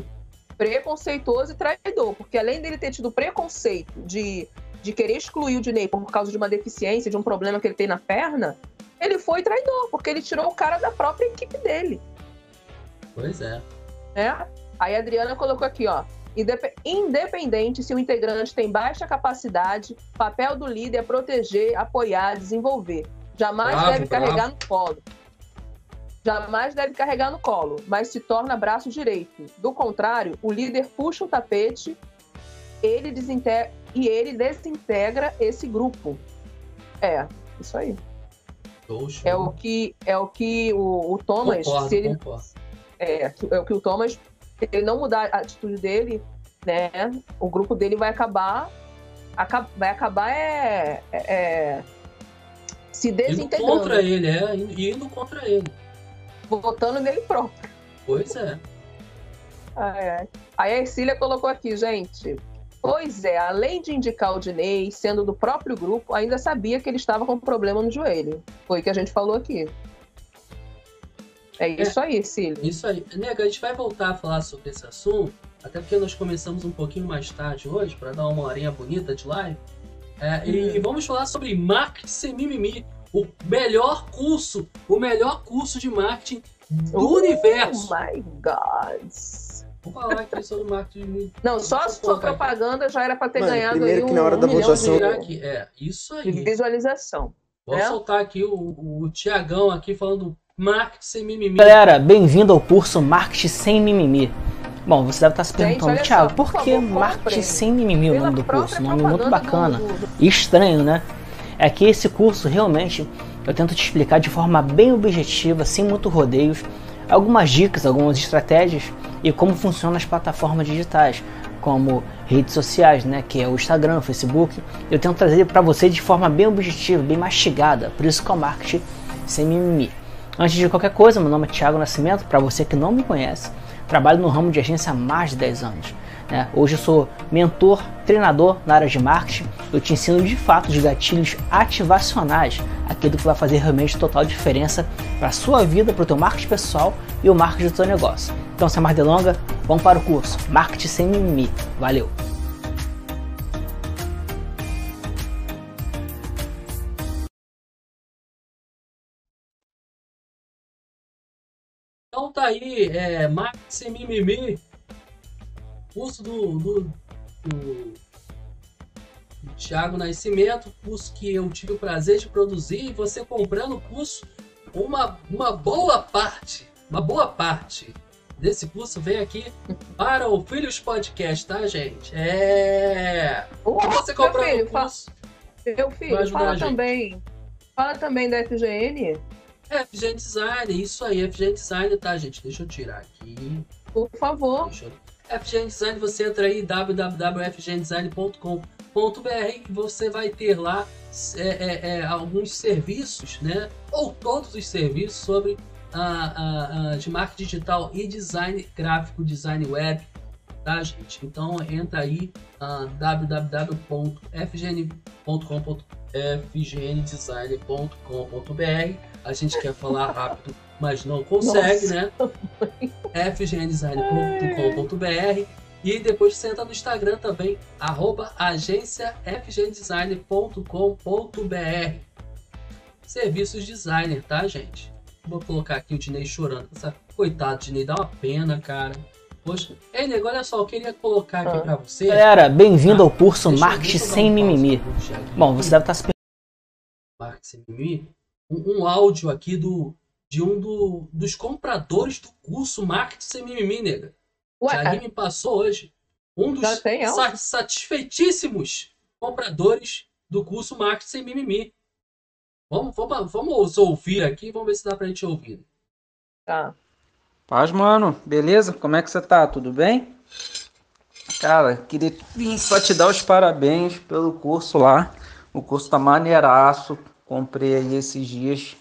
Preconceituoso e traidor. Porque além dele ter tido preconceito de, de querer excluir o Dinei por causa de uma deficiência, de um problema que ele tem na perna, ele foi traidor, porque ele tirou o cara da própria equipe dele. Pois é. né? Aí a Adriana colocou aqui, ó. "Indep- Independente se o integrante tem baixa capacidade, papel do líder é proteger, apoiar, desenvolver. Jamais Bravo, deve bravo. carregar no colo. Jamais deve carregar no colo, mas se torna braço direito. Do contrário, o líder puxa o tapete ele desintegra, e ele desintegra esse grupo. É, isso aí. Show. É o que, é o, que o, o Thomas, Concordo, se ele, concordo. é, é o que o Thomas, se ele não mudar a atitude dele, né, o grupo dele vai acabar, aca- vai acabar é, é- é, se Indo desintegrando, contra ele, é, indo, indo contra ele. votando nele próprio. Pois é. Ai, ai. Aí a Ercília colocou aqui, gente. Pois é, além de indicar o Dinei, sendo do próprio grupo, ainda sabia que ele estava com problema no joelho. Foi o que a gente falou aqui. É isso aí, Ercília. Isso aí. Nega, a gente vai voltar a falar sobre esse assunto, até porque nós começamos um pouquinho mais tarde hoje, para dar uma horinha bonita de live. É, Hum. E vamos falar sobre marketing sem mimimi, o melhor curso, o melhor curso de marketing do Oh universo. my God. Falar aqui sobre marketing. Não, só a sua propaganda já era para ter Mano, ganhado aí que um, na hora um da milhão votação- de. É, isso de aí. visualização. Vou né? soltar aqui o, o Tiagão aqui falando marketing sem mimimi. Galera, bem-vindo ao curso Marketing Sem Mimimi. Bom, você deve estar se perguntando, só, por por que favor, Marketing. Sem Mimimi é o Pela nome do curso? própria Nome muito bacana e estranho, né? É que esse curso realmente eu tento te explicar de forma bem objetiva, sem muito rodeios, algumas dicas, algumas estratégias e como funcionam as plataformas digitais, como redes sociais, né, que é o Instagram, o Facebook. Eu tento trazer para você de forma bem objetiva, bem mastigada. Por isso que é o marketing sem mimimi. Antes de qualquer coisa, meu nome é Thiago Nascimento, para você que não me conhece, trabalho no ramo de agência há mais de 10 anos. Né? Hoje eu sou mentor, treinador na área de marketing. Eu te ensino de fato os gatilhos ativacionais, aquilo que vai fazer realmente total diferença para a sua vida, para o teu marketing pessoal e o marketing do teu negócio. Então, sem mais delongas, vamos para o curso Marketing Sem Mimimi. Valeu! Então tá aí, é, Marketing Sem Mimimi, curso do, do, do, do Thiago Nascimento, curso que eu tive o prazer de produzir e você comprando o curso, uma, uma boa parte, uma boa parte desse curso vem aqui para o Filhos Podcast, tá, gente? É. Ô, você meu comprando filho, o curso. Meu filho, fala também. Fala também da FGN, FGN Design, isso aí, FGN Design, tá, gente? Deixa eu tirar aqui. por favor. Deixa eu- FGN Design, você entra aí www.fgndesign.com.br e você vai ter lá é, é, é, alguns serviços, né? Ou todos os serviços sobre a, a, a- de marketing digital e design gráfico, design web, tá, gente? Então entra aí uh, www.fgn.com.br fgndesign.com.br A gente quer falar rápido, mas não consegue, Nossa. né? fgndesign.com.br e depois você entra no Instagram também, arroba serviços designer, tá, gente? Vou colocar aqui o Dinei chorando. Essa, coitado, Dinei, dá uma pena, cara. Poxa, ei, nego, olha só, eu queria colocar aqui Ah. pra você. Galera, bem-vindo ao curso Marketing Sem Mimimi. Bom, você deve estar se Marketing Sem Mimimi. Um, um áudio aqui do, de um do- dos compradores do curso Marketing Sem Mimimi, nega. Ué, Thiaguinho me passou hoje. Um dos sa- satisfeitíssimos compradores do curso Marketing Sem Mimimi. Vamos, vamos, vamos ouvir aqui, vamos ver se dá pra gente ouvir. tá. Paz, mano. Beleza? Como é que você tá? Tudo bem? Cara, queria só te dar os parabéns pelo curso lá. O curso tá maneiraço. Comprei aí esses dias.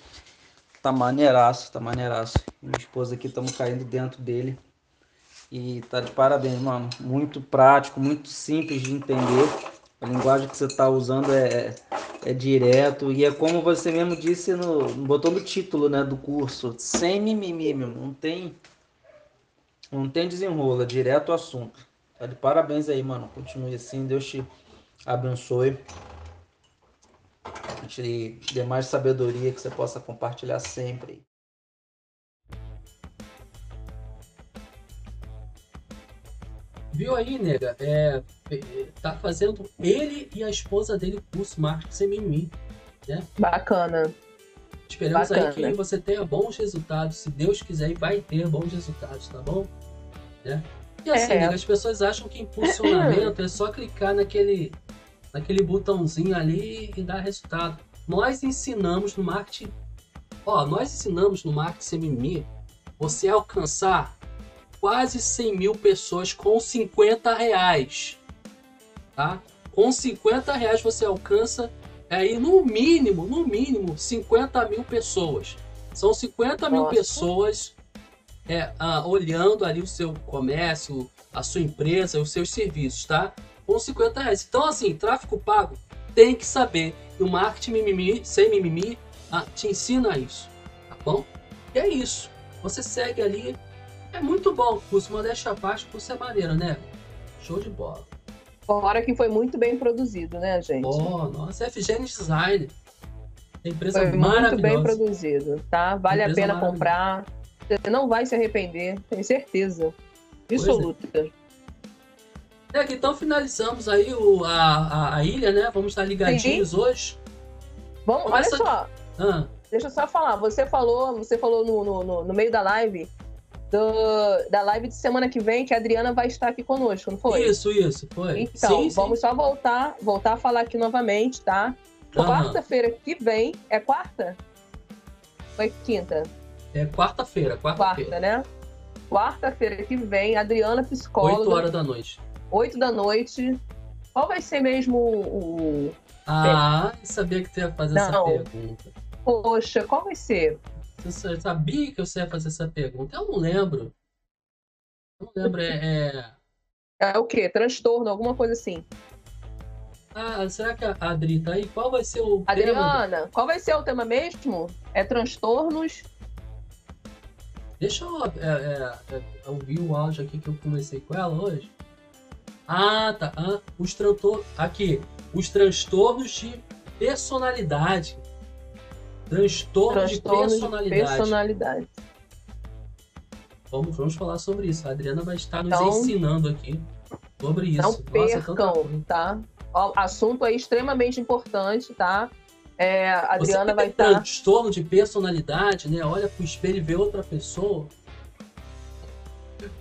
Tá maneiraço, tá maneiraço. Minha esposa aqui, estamos caindo dentro dele. E tá de parabéns, mano. Muito prático, muito simples de entender. A linguagem que você tá usando é, é, é direto. E é como você mesmo disse no. no título né, do curso. Sem mimimi, meu. Não tem. Não tem desenrola, é direto ao assunto. Tá de parabéns aí, mano. Continue assim. Deus te abençoe. Te dê mais sabedoria que você possa compartilhar sempre. Viu aí, nega? É, é, tá fazendo ele e a esposa dele curso Marketing Sem Mimimi, né? Bacana. Esperamos Bacana. aí que você tenha bons resultados. Se Deus quiser, e vai ter bons resultados, tá bom? Né? E assim, É. nega, as pessoas acham que impulsionamento é só clicar naquele, naquele botãozinho ali e dar resultado. Nós ensinamos no marketing. Ó, nós ensinamos no marketing mimimi você alcançar quase 100 mil pessoas com 50 reais. Tá? Com 50 reais você alcança aí no mínimo, no mínimo, 50 mil pessoas. São 50 mil Nossa. pessoas é, ah, olhando ali o seu comércio, a sua empresa, os seus serviços, tá? Com 50 reais. Então, assim, tráfego pago tem que saber. E o marketing mimimi, sem mimimi, ah, te ensina isso, tá bom? E é isso. Você segue ali. É muito bom. O curso modéstia à parte, o curso é maneiro, né? Show de bola. Fora que foi muito bem produzido, né, gente? Oh, nossa, FGN Design. Empresa Foi muito bem produzido, tá? Vale a Empresa pena maravilhosa. comprar. Você não vai se arrepender, tenho certeza. é. Absoluta. É, que então finalizamos aí o, a, a, a ilha, né? Vamos estar ligadinhos hoje. Vamos, Começa- olha só. Ah, Deixa eu só falar. Você falou, você falou no, no, no- meio da live do- da live de semana que vem que a Adriana vai estar aqui conosco, não foi? Isso, isso, foi. Então, Sim, sim. vamos só voltar, voltar a falar aqui novamente, tá? Quarta-feira que vem. É quarta? Foi quinta? É quarta-feira, quarta-feira. Quarta, né? Quarta-feira que vem, Adriana Psicóloga. 8 horas da noite. 8 da noite. Qual vai ser mesmo o. Ah, eu sabia que tu ia fazer essa Não. pergunta. Poxa, qual vai ser? Você sabia que você ia fazer essa pergunta? Eu não lembro. Eu não lembro, é... é- É o quê? Transtorno, alguma coisa assim. Ah, será que a Adri tá aí? Qual vai ser o tema? Adriana, qual vai ser o tema mesmo? É transtornos. Deixa eu é, é, é, ouvir o áudio aqui que eu conversei com ela hoje. Ah, tá. Ah, os transtornos. Aqui. Os transtornos de personalidade. Transtorno de Transtornos de personalidade. personalidade. Vamos, vamos falar sobre isso. A Adriana vai estar nos Então- ensinando aqui sobre isso. Não Nossa, percam, tá? Ó, assunto aí extremamente importante, tá? É, a Você Adriana que vai estar. transtorno de personalidade, né? Olha pro espelho e vê outra pessoa.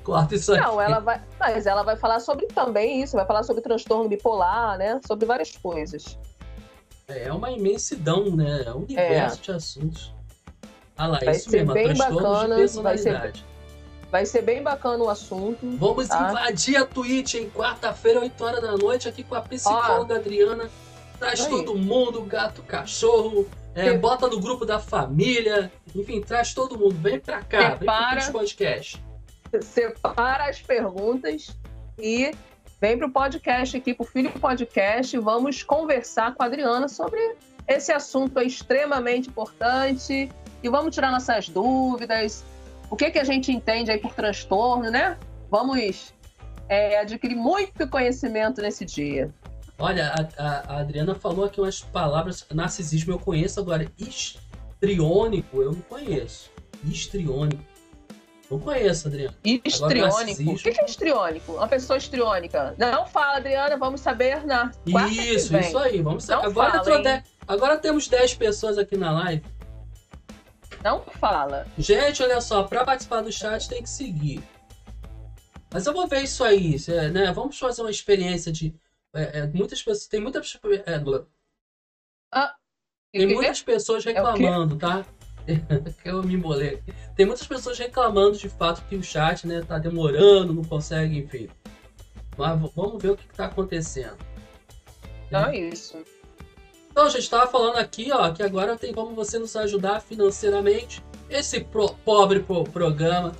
Corta isso aqui. Não, ela vai. Mas ela vai falar sobre também isso, vai falar sobre transtorno bipolar, né? Sobre várias coisas. É uma imensidão, né? É um universo de assuntos. Ah lá, Vai isso ser mesmo, bem transtorno bacana, de vai ser- personalidade. Vai ser bem bacana o assunto. Vamos tá? invadir a Twitch em quarta-feira, 8 horas da noite, aqui com a psicóloga Adriana. Traz Aí. todo mundo, gato, cachorro, é, bota no grupo da família, enfim, traz todo mundo. Vem pra cá, vem Separa. pro Podcast. Separa as perguntas e vem pro podcast aqui, pro Filho Podcast, vamos conversar com a Adriana sobre esse assunto extremamente importante e vamos tirar nossas dúvidas, o que, que a gente entende aí por transtorno, né? Vamos é, adquirir muito conhecimento nesse dia. Olha, a, a- a Adriana falou aqui umas palavras. Narcisismo eu conheço agora. Histriônico eu não conheço. Histriônico. Não conheço, Adriana. Histriônico. O que é histriônico? Uma pessoa histriônica. Não fala, Adriana, vamos saber na Isso, isso aí. Vamos Não agora, fala, agora temos 10 pessoas aqui na live. Não fala. Gente, olha só, para participar do chat tem que seguir. Mas eu vou ver isso aí, né? Vamos fazer uma experiência de. é, é, muitas pessoas. Tem muitas. é. Ah, tem muitas pessoas É reclamando, tá? que eu me embolei. Tem muitas pessoas reclamando de fato que o chat, né, tá demorando, não consegue, enfim. Mas vamos ver o que, que tá acontecendo. Não é isso. Então, a gente estava falando aqui, ó, que agora tem como você nos ajudar financeiramente. Esse pro- pobre pro- programa,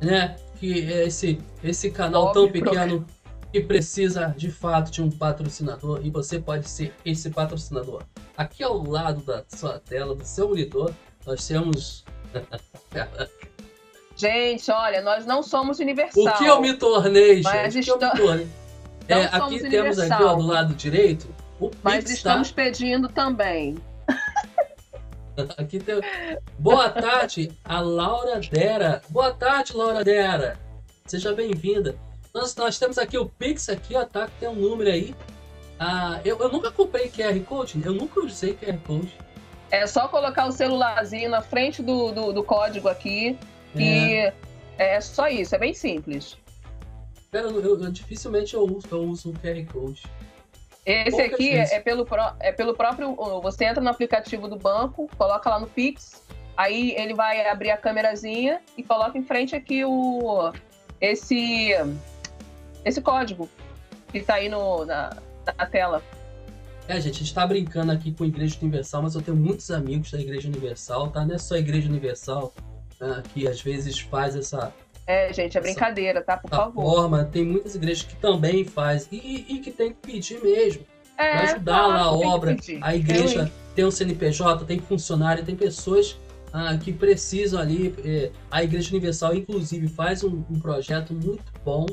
né? Que é esse, esse canal tão Pobre pequeno que precisa de fato de um patrocinador e você pode ser esse patrocinador. Aqui ao lado da sua tela, do seu monitor, nós temos. Gente, olha, nós não somos universal. o que eu me tornei, Mas gente? Está- tornei? É, aqui temos aqui, ó, do lado direito, o Mas Pix, tá? estamos pedindo também. Aqui tem... Boa tarde, a Laura Dera. Boa tarde, Laura Dera. Seja bem-vinda. Nós, nós temos aqui o Pix, aqui, ó, tá? que Tem um número aí. Ah, eu, eu nunca comprei QR Code, eu nunca usei QR Code. É só colocar o celularzinho na frente do, do, do código aqui e é só isso, é bem simples. Cara, eu, eu- eu- dificilmente eu uso, eu uso o QR Code. Esse Poucas aqui vezes. é, é pelo, pró- é pelo próprio. Você entra no aplicativo do banco, coloca lá no Pix, aí ele vai abrir a câmerazinha e coloca em frente aqui o esse esse código que tá aí no, na, na tela. É, gente, a gente tá brincando aqui com a Igreja Universal, mas eu tenho muitos amigos da Igreja Universal, tá? Não é só a Igreja Universal ah, que às vezes faz essa, É, gente, é brincadeira, tá? Por favor. forma. Tem muitas igrejas que também faz e, e que tem que pedir mesmo. É, Pra ajudar lá a tem obra. A igreja tem um CNPJ, tem funcionário, tem pessoas ah, que precisam ali. eh, a Igreja Universal, inclusive, faz um, um projeto muito bom,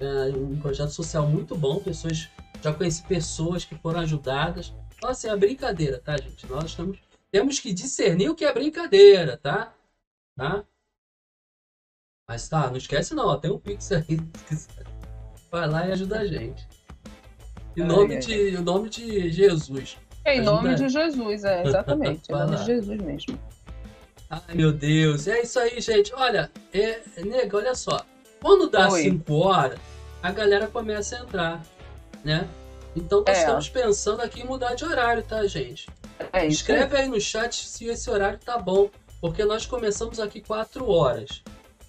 eh, um projeto social muito bom. Pessoas já conheci pessoas que foram ajudadas. Então, assim, é brincadeira, tá, gente? Nós estamos, temos que discernir o que é brincadeira, tá? Tá? Mas tá, não esquece não, ó, tem um Pix aí. Vai lá e ajuda a gente. Em nome, ai, de, em nome de Jesus. Em Ajuda- nome de Jesus, é, exatamente. em nome lá. de Jesus mesmo. Ai, meu Deus. É isso aí, gente. Olha, é, nega, olha só. Quando dá Oi. 5 horas, a galera começa a entrar, né? Então nós É. estamos pensando aqui em mudar de horário, tá, gente? É isso Escreve aí no chat se esse horário tá bom, porque nós começamos aqui 4 horas.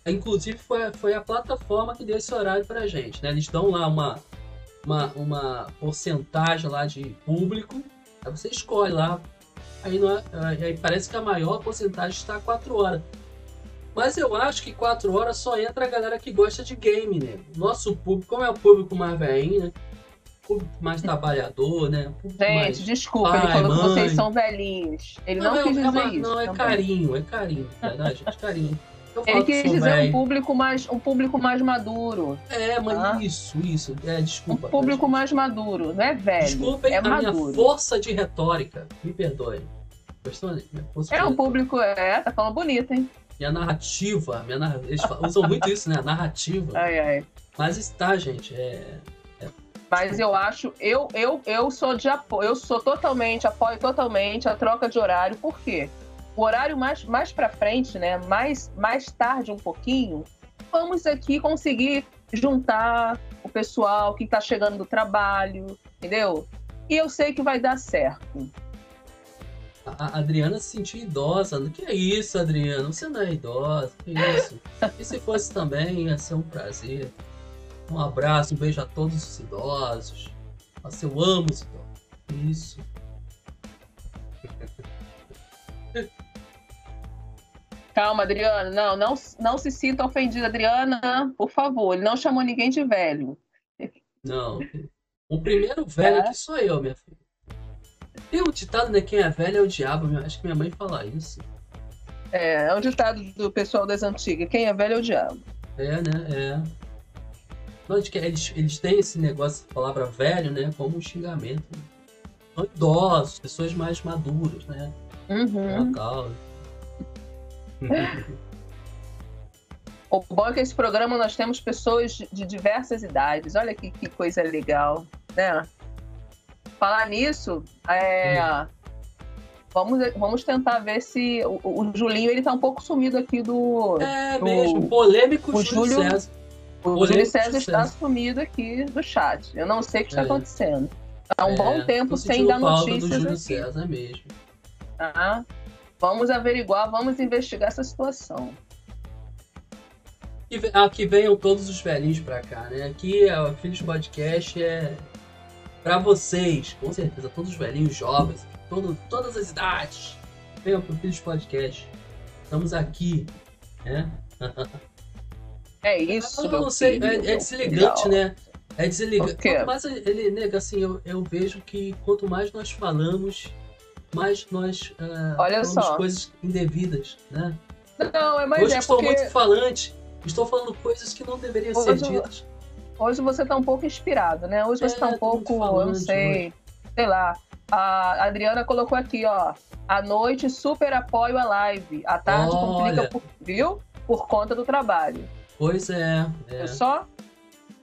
Inclusive foi, foi a plataforma que deu esse horário pra gente, né? Eles dão lá uma, uma, uma porcentagem lá de público, aí você escolhe lá. Aí, não é- aí parece que a maior porcentagem está a 4 horas. Mas eu acho que 4 horas só entra a galera que gosta de game, né? Nosso público, como é o público mais velhinho, né? Público mais trabalhador, né? Público Gente, mais desculpa, ele pai, falou que vocês mãe. são velhinhos. Ele não, é- quis é dizer uma- isso. Não, é também. carinho, é carinho, verdade, gente, carinho. Eu Ele quis dizer um público mais, um público mais maduro. É, mas tá? isso, isso. É, desculpa. Um público mais maduro, não é velho. Desculpem é a minha maduro. força de retórica. Me? Minha força É um público, é, tá falando bonito, hein? Minha narrativa, minha narra- eles usam muito isso, né? A narrativa. Ai, ai. Mas está, gente, é. Mas eu acho, eu, eu, eu sou de apoio, eu sou totalmente, apoio totalmente a troca de horário, por quê? O horário mais, mais pra frente, né? Mais, mais tarde um pouquinho, vamos aqui conseguir juntar o pessoal que tá chegando do trabalho, entendeu? E eu sei que vai dar certo. A Adriana se sentiu idosa. Que é isso, Adriana? Você não é idosa. Que isso? E se fosse também, ia ser um prazer. Um abraço, um beijo a todos os idosos. Nossa, eu amo os idosos. Isso. Calma, Adriana. Não, não, não se sinta ofendida, Adriana. Por favor, ele não chamou ninguém de velho. Não. O primeiro velho É? aqui sou eu, minha filha. Tem um ditado, né? Quem é velho é o diabo. Acho que minha mãe fala isso. É, é um ditado do pessoal das antigas. Quem é velho é o diabo. É, né? É. Nós que eles, eles têm esse negócio de palavra velho, né? Como um xingamento. São idosos, pessoas mais maduras, né? Uhum. Legal. O bom é que esse programa nós temos pessoas de diversas idades. Olha que, que coisa legal, né? Falar nisso, é, vamos, vamos tentar ver se o, o Julinho ele tá um pouco sumido aqui do. É do- mesmo, polêmico o Júlio Júlio, César. O Júlio César está sumido aqui do chat. Eu não sei o que está É. acontecendo. Há um É, bom tempo sem dar falta do notícias Júlio aqui. César mesmo. Tá? Vamos averiguar, vamos investigar essa situação. Que, ah, que venham todos os velhinhos pra cá, né? Aqui é o Filhos Podcast é pra vocês, com certeza, todos os velhinhos jovens, todo, todas as idades. Venham pro Filhos Podcast. Estamos aqui, né? É isso. Eu não sei, filho, é, é filho. né? É quê? Quanto mais ele nega, assim, eu, eu vejo que quanto mais nós falamos, mais nós ah, Olha falamos só. coisas indevidas, né? Não, é mais Hoje é estou porque muito falante. Estou falando coisas que não deveriam ser Hoje eu- ditas. hoje você tá um pouco inspirado, né? Hoje você É, tá um tô muito pouco, eu não sei, sei lá. A Adriana colocou aqui, ó. À noite, super apoio a live. À tarde, complica, Olha. por, viu? Por conta do trabalho. Pois é. é. Eu só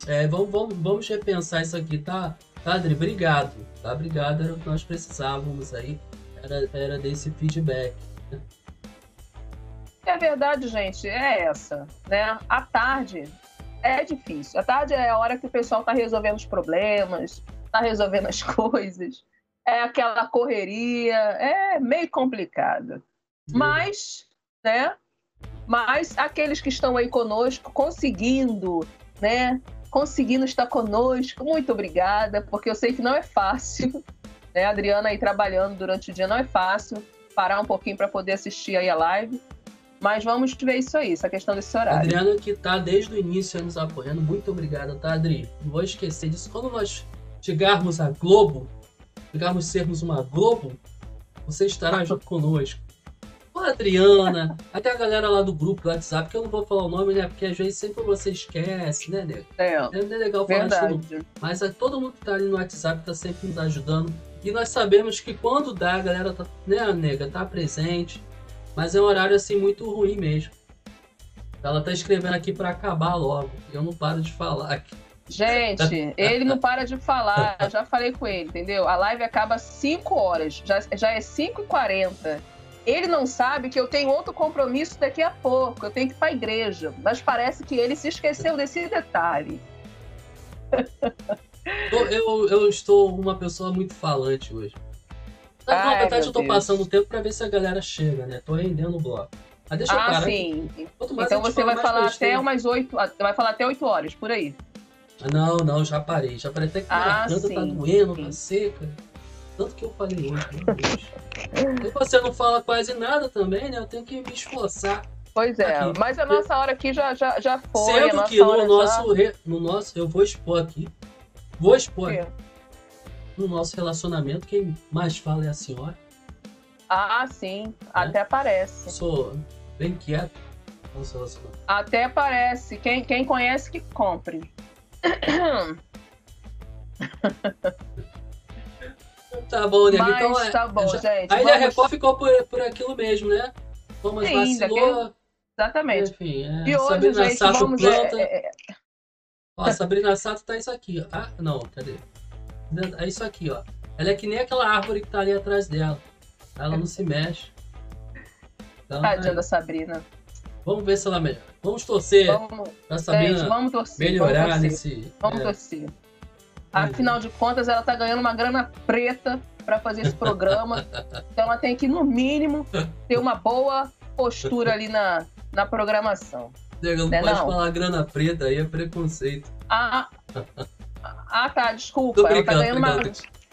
É, vamos, vamos, vamos repensar isso aqui, tá? Tá, Adri? Obrigado. Tá? Obrigado, era o que nós precisávamos aí. Era, era desse feedback. É verdade, gente, é essa, né? À tarde é difícil. À tarde é a hora que o pessoal tá resolvendo os problemas, tá resolvendo as coisas. É aquela correria, é meio complicado. Mas, né? Mas aqueles que estão aí conosco, conseguindo, né? Conseguindo estar conosco, muito obrigada, porque eu sei que não é fácil, né? A Adriana aí trabalhando durante o dia não é fácil, parar um pouquinho para poder assistir aí a live. Mas vamos ver isso aí, essa questão desse horário. Adriana que tá desde o início nos apoiando. Muito obrigado, tá, Adri? Não vou esquecer disso. Quando nós chegarmos à Globo, chegarmos a sermos uma Globo, você estará junto conosco. Ô, Adriana, até a galera lá do grupo do WhatsApp, que eu não vou falar o nome, né? Porque às vezes sempre você esquece, né, nego? É, é legal falar de todo mundo. verdade. Mas é, todo mundo que tá ali no WhatsApp tá sempre nos ajudando. E nós sabemos que quando dá, a galera tá, né, nega, tá presente. Mas é um horário assim muito ruim mesmo. Ela tá escrevendo aqui pra acabar logo. e Eu não paro de falar aqui. Gente, ele não para de falar. Eu já falei com ele, entendeu? A live acaba às 5 horas, já, já é 5h40. Ele não sabe que eu tenho outro compromisso daqui a pouco. Eu tenho que ir pra igreja. Mas parece que ele se esqueceu desse detalhe. Eu, eu, eu estou uma pessoa muito falante hoje. Na Ai, verdade, eu tô Deus. passando o tempo pra ver se a galera chega, né? Tô rendendo o bloco. Mas deixa eu ah, parar. sim. Então a você fala, vai falar até umas 8. Vai falar até 8 horas, por aí. Ah, Não, não, já parei. Já parei até que minha Ah, garganta tá sim. doendo, tá seca. Tanto que eu falei hoje, meu Deus. E você não fala quase nada também, né? Eu tenho que me esforçar. Pois é. Aqui. Mas a nossa hora aqui já, já, já foi. Sendo que no já- nosso, re- no nosso. Eu vou expor aqui. Vou expor aqui. No nosso relacionamento, quem mais fala é a senhora. Ah, sim. Até parece. Sou bem quieto. Até parece. Quem, quem conhece que compre. Tá bom, né? Mas então, é- tá bom, já- gente, A Ilha vamos- Record ficou por, por aquilo mesmo, né? Thomas Sim, vacilou. daquele- Exatamente. Enfim, é, E hoje, Sabrina gente, Sato vamos. planta. é, é, é, Ó, a Sabrina Sato tá isso aqui, ó. Ah, não, cadê? É isso aqui, ó. Ela é que nem aquela árvore que tá ali atrás dela. Ela não se mexe. Então, Tadinha é, da Sabrina. vamos ver se ela melhora. Vamos torcer Vamos, pra Sabrina gente, vamos torcer. melhorar vamos torcer. nesse. Vamos é, torcer. Afinal de contas, ela tá ganhando uma grana preta para fazer esse programa. então ela tem que, no mínimo, ter uma boa postura ali na, na programação. Nega, não Né, pode não? falar grana preta aí, é preconceito. Ah, ah tá, desculpa. Ela tá, ganhando uma,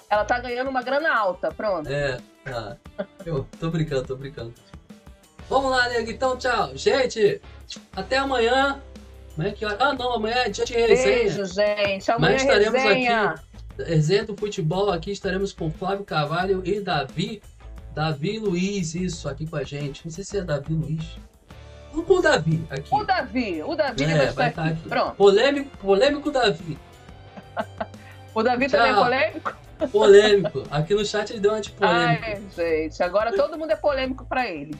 ela tá ganhando uma grana alta, pronto. É, tá. Eu tô brincando, tô brincando. Vamos lá, nego. Então, tchau. Gente, até amanhã. Amanhã que hora? Ah, não, amanhã é dia de resenha. Beijo, gente. Amanhã Mas é estaremos resenha. aqui. Resenha do futebol aqui. Estaremos com Flávio Carvalho e Davi. Davi Luiz, isso, aqui com a gente. Não sei se é Davi Luiz. com o Davi aqui. O Davi, o Davi É, vai estar vai aqui. estar aqui. Pronto. Polêmico, polêmico Davi. O Davi Tchau. também é polêmico? Polêmico. Aqui no chat ele deu uma de polêmico. Ai, gente, agora todo mundo é polêmico pra ele.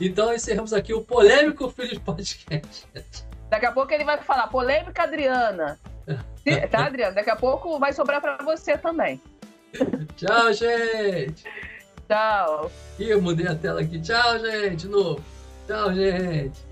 Então encerramos aqui o polêmico Filhos Podcast. Daqui a pouco ele vai falar polêmica Adriana. Tá, Adriana? Daqui a pouco vai sobrar pra você também. Tchau, gente. Tchau. Ih, eu mudei a tela aqui. Tchau, gente. De novo. Tchau, gente.